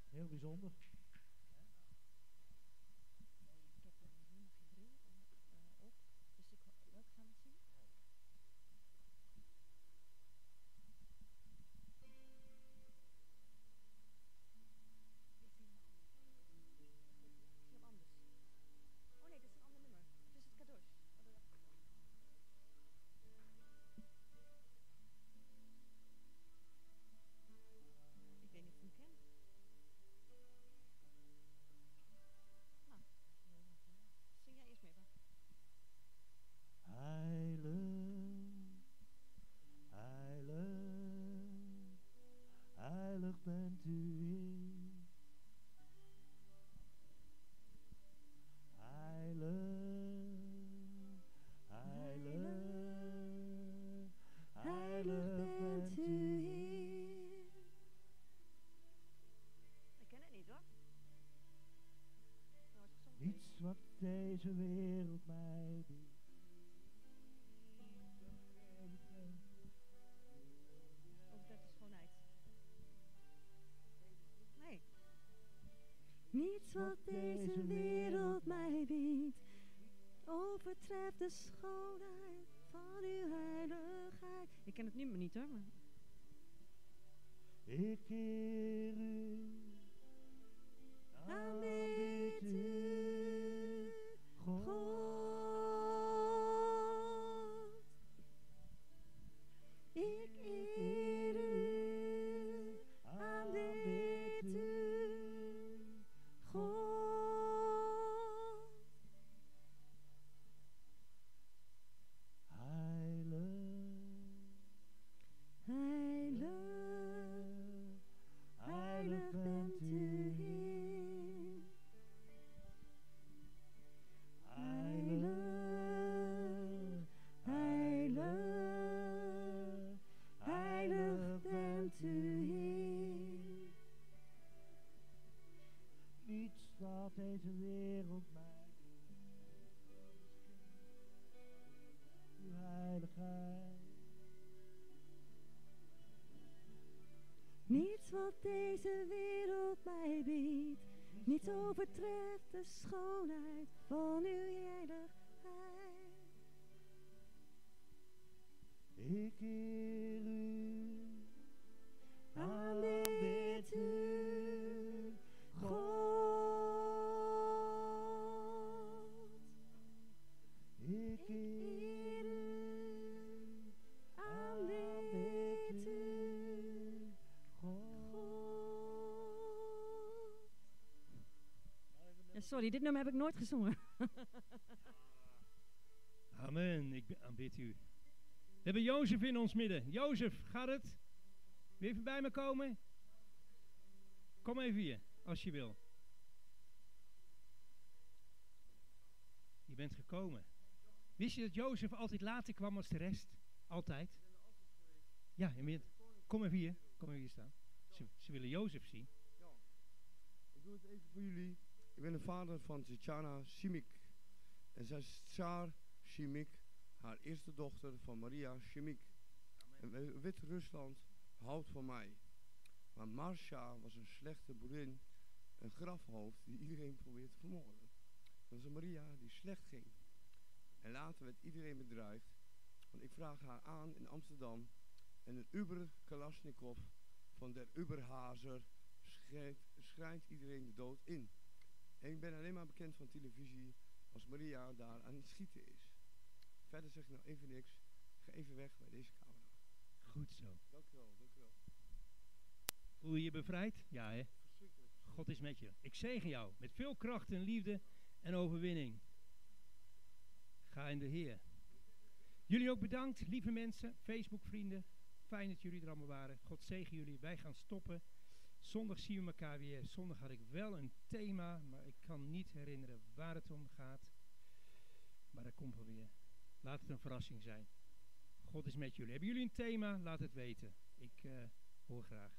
Heel bijzonder. Sorry, dit nummer heb ik nooit gezongen. Amen. Ik aanbid u. We hebben Jozef in ons midden. Jozef, gaat het? Wil je even bij me komen? Kom even hier, als je wil. Je bent gekomen. Wist je dat Jozef altijd later kwam als de rest? Altijd? Ja, je bent, kom even hier. Kom even hier staan. Ze, ze willen Jozef zien. Ik doe het even voor jullie. Ik ben de vader van Tjana Simik. En zij is Tsar Simik, haar eerste dochter van Maria we- Wit-Rusland houdt van mij. Maar Marcia was een slechte boerin, een grafhoofd die iedereen probeert te vermoorden. Dat was een Maria die slecht ging. En later werd iedereen bedreigd, want ik vraag haar aan in Amsterdam en een Uber Kalashnikov van der Uberhazer schrijft, schrijnt iedereen de dood in. En ik ben alleen maar bekend van televisie als Maria daar aan het schieten is. Verder zeg ik nou even niks. Ik ga even weg bij deze camera. Goed zo. Dank u wel, dank u wel. Voel je je bevrijd? Ja, hè? God is met je. Ik zegen jou met veel kracht en liefde en overwinning. Ga in de Heer. Jullie ook bedankt, lieve mensen, Facebook-vrienden. Fijn dat jullie er allemaal waren. God zegen jullie. Wij gaan stoppen. Zondag zien we elkaar weer. Zondag had ik wel een thema, maar kan niet herinneren waar het om gaat. Maar dat komt wel weer. Laat het een verrassing zijn. God is met jullie. Hebben jullie een thema? Laat het weten. Ik eh, hoor graag.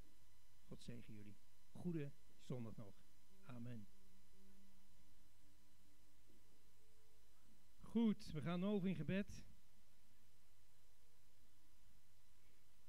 God zegen jullie. Goede zondag nog. Amen. Goed, we gaan over in gebed.